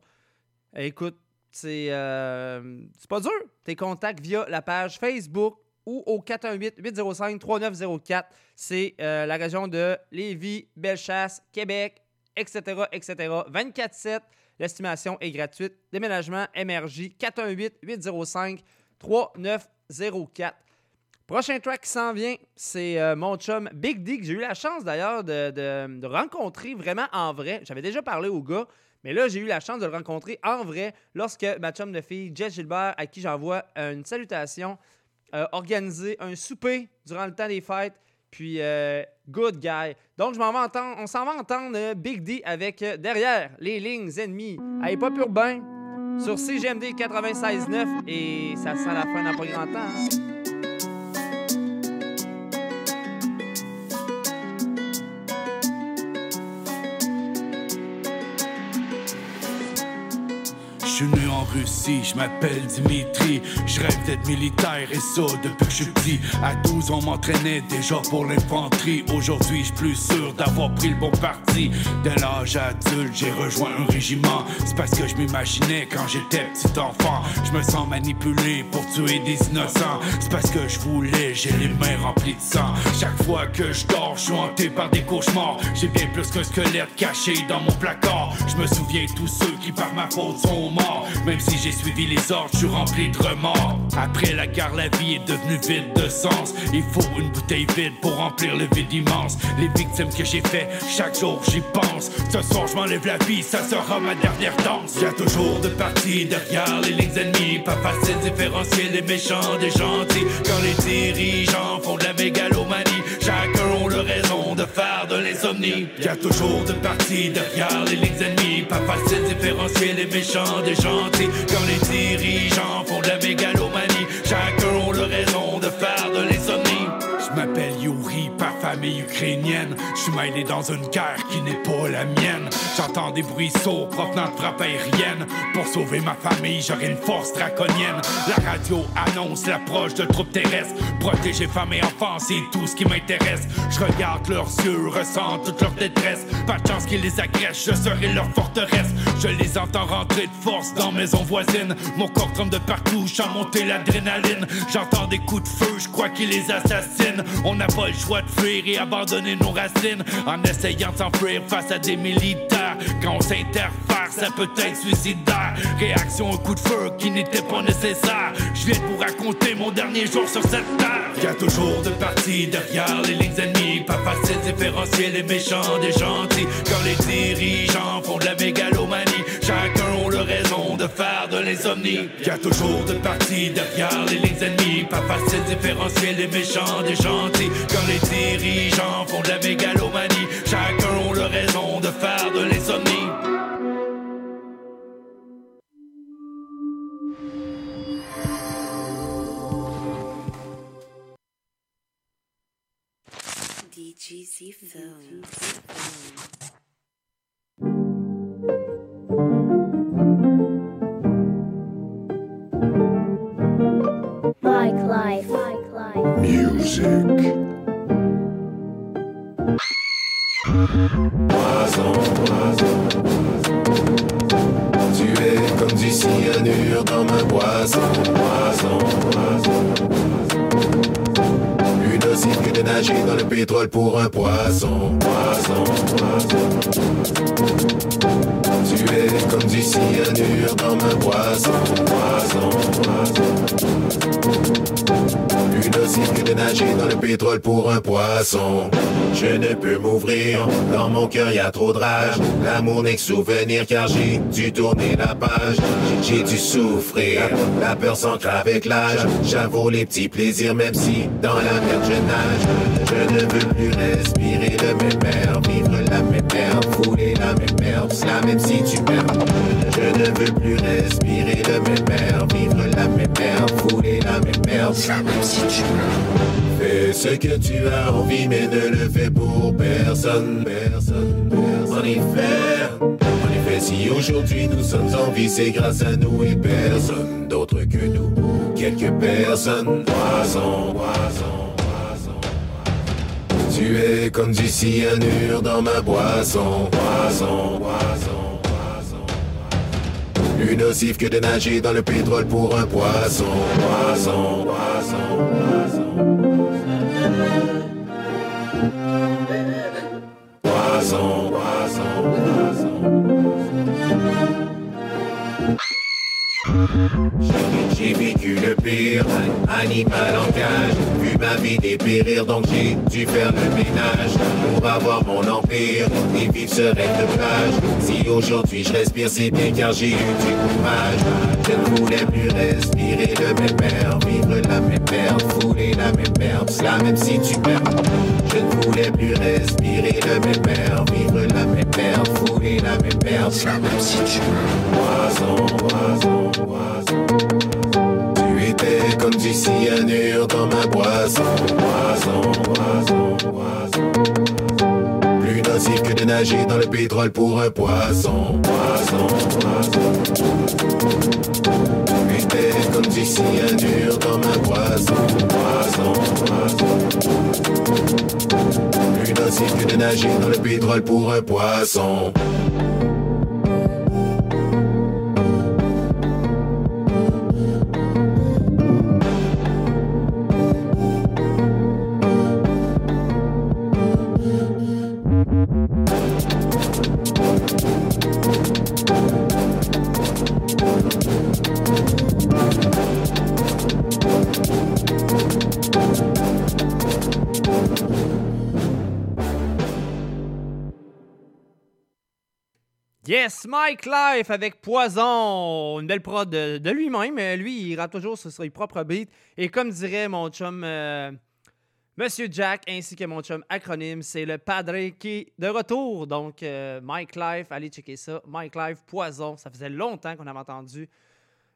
Écoute, c'est euh, c'est pas dur. Tes contacts via la page Facebook ou au 418-805-3904. C'est euh, la région de Lévis, Bellechasse, Québec, etc., etc. 24-7. L'estimation est gratuite. Déménagement MRJ 418-805-3904. Prochain track qui s'en vient, c'est euh, mon chum Big D, que j'ai eu la chance d'ailleurs de- de rencontrer vraiment en vrai. J'avais déjà parlé au gars, mais là, j'ai eu la chance de le rencontrer en vrai lorsque ma chum de fille, Jess Gilbert, à qui j'envoie euh, une salutation, a organisé un souper durant le temps des fêtes. Puis, euh, good guy. Donc, je m'en vais entendre, on s'en va entendre euh, Big D avec euh, derrière les lignes ennemies. Allez, pas urbain sur CGMD 96.9 et ça sent la fin dans pas grand temps. hein. Suis né en Russie, je m'appelle Dimitri. Je rêve d'être militaire et ça depuis que je suis petit. À 12 on m'entraînait déjà pour l'infanterie. Aujourd'hui, je suis plus sûr d'avoir pris le bon parti. Dès l'âge adulte, j'ai rejoint un régiment. C'est parce que je m'imaginais quand j'étais petit enfant. Je me sens manipulé pour tuer des innocents. C'est parce que je voulais, j'ai les mains remplies de sang. Chaque fois que je dors, je suis hanté par des cauchemars. J'ai bien plus qu'un squelette caché dans mon placard. Je me souviens tous ceux qui par ma faute sont morts. Même si j'ai suivi les ordres, je suis rempli de remords. Après la guerre, la vie est devenue vide de sens. Il faut une bouteille vide pour remplir le vide immense. Les victimes que j'ai fait, chaque jour j'y pense. Ce soir, je m'enlève la vie, ça sera ma dernière danse. Y a toujours de parties derrière les lignes ennemies. Pas facile de différencier les méchants des gentils. Quand les dirigeants font de la mégalomanie, chacun raison de l'insomnie. Toujours de parties derrière les lignes ennemies. Pas facile de différencier les méchants des gentils. Quand les dirigeants font de la mégalomanie, Je suis mêlé dans une guerre qui n'est pas la mienne. J'entends des bruits sourds provenant de frappes aériennes. Pour sauver ma famille, j'aurai une force draconienne. La radio annonce l'approche de troupes terrestres. Protéger femmes et enfants, c'est tout ce qui m'intéresse. Je regarde leurs yeux, ressens toute leur détresse. Pas de chance qu'ils les agressent, je serai leur forteresse. Je les entends rentrer de force dans maison voisine. Mon corps tremble de partout, j'en monter l'adrénaline. J'entends des coups de feu, je crois qu'ils les assassinent. On n'a pas le choix de fuir et abandonner nos racines en essayant de s'enfuir face à des militaires. Quand on s'interfère, ça peut être suicidaire. Réaction au coup de feu qui n'était pas nécessaire. Je viens de vous raconter mon dernier jour sur cette terre. Y a toujours de parties derrière les lignes ennemies. Pas facile de différencier les méchants des gentils. Quand les dirigeants font de la mégalomanie, chacun le raison de faire de l'insomnie. Y a toujours de parties derrière les lignes ennemies. Pas facile de différencier les méchants des gentils. Quand les dirigeants font de la mégalomanie, chacun a le raison de faire de l'insomnie. DGC Films. Life. Life. Music. Poison, poison. Tu es comme du cyanure dans ma boisson. Poison, poison. Plus nocif que de nager dans le pétrole pour un poisson. Poison, poison. Tu es comme du cyanure dans ma boisson. Poison, poison. Plus nocif que de nager dans le pétrole pour un poisson. Je ne peux m'ouvrir, dans mon cœur y a trop de rage. L'amour n'est que souvenir car j'ai dû tourner la page. J'ai dû souffrir, la peur s'ancre avec l'âge. J'avoue les petits plaisirs même si dans la merde je nage. Je ne veux plus respirer le même air, vivre la même merde, fouler la même merde, cela même si tu m'aimes. Je ne veux plus respirer le même air, vivre la même merde, fouler la même merde, si tu. Fais ce que tu as envie, mais ne le fais pour personne, personne, personne. En effet, en effet, si aujourd'hui nous sommes en vie, c'est grâce à nous et personne d'autre que nous. Quelques personnes, poison. Tu es comme du cyanure dans ma boisson, poison. Plus nocif que de nager dans le pétrole pour un poisson, poison, poison, poison. Poison, J'ai- vécu le pire, animal en cage, vu ma vie dépérir, donc j'ai dû faire le ménage pour avoir mon empire et vivre rêve de plage. Si aujourd'hui je respire, c'est bien car j'ai eu du courage. Je ne voulais plus respirer le même air, vivre la même merde, fouler la même merde, cela même si tu m'aimes. Je ne voulais plus respirer le même air, vivre la même merde, fouler la même merde, cela même si tu poison. Tu étais comme du cyanure dans ma boisson. Poison, poison. Plus nocif que de nager dans le pétrole pour un poisson, poisson. J'étais comme du cyanure dans ma poisson. Plus nocif que de nager dans le pétrole pour un poisson. Mike Life avec Poison. Une belle prod de, lui-même. Euh, Lui, il rappe toujours sur ses propres beats. Et comme dirait mon chum euh, Monsieur Jack, ainsi que mon chum acronyme, c'est le padre qui est de retour. Donc, euh, Mike Life, allez checker ça. Mike Life, Poison. Ça faisait longtemps qu'on avait entendu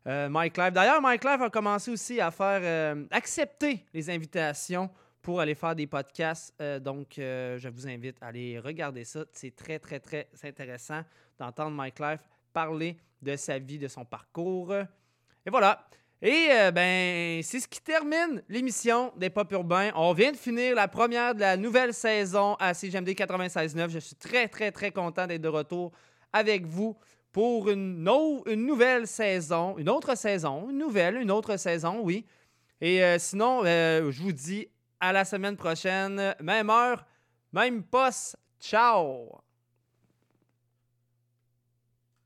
Mike Life. D'ailleurs, Mike Life a commencé aussi à faire accepter les invitations pour aller faire des podcasts. Donc, je vous invite à aller regarder ça. C'est très, très, très intéressant d'entendre Mike Life parler de sa vie, de son parcours. Et voilà. Et euh, ben, c'est ce qui termine l'émission des Pop Urbains. On vient de finir la première de la nouvelle saison à CGMD 96.9. Je suis très, très, très content d'être de retour avec vous pour une, no- une nouvelle saison, une autre saison, une nouvelle, une autre saison, oui. Et euh, sinon, euh, je vous dis à la semaine prochaine, même heure, même poste. Ciao!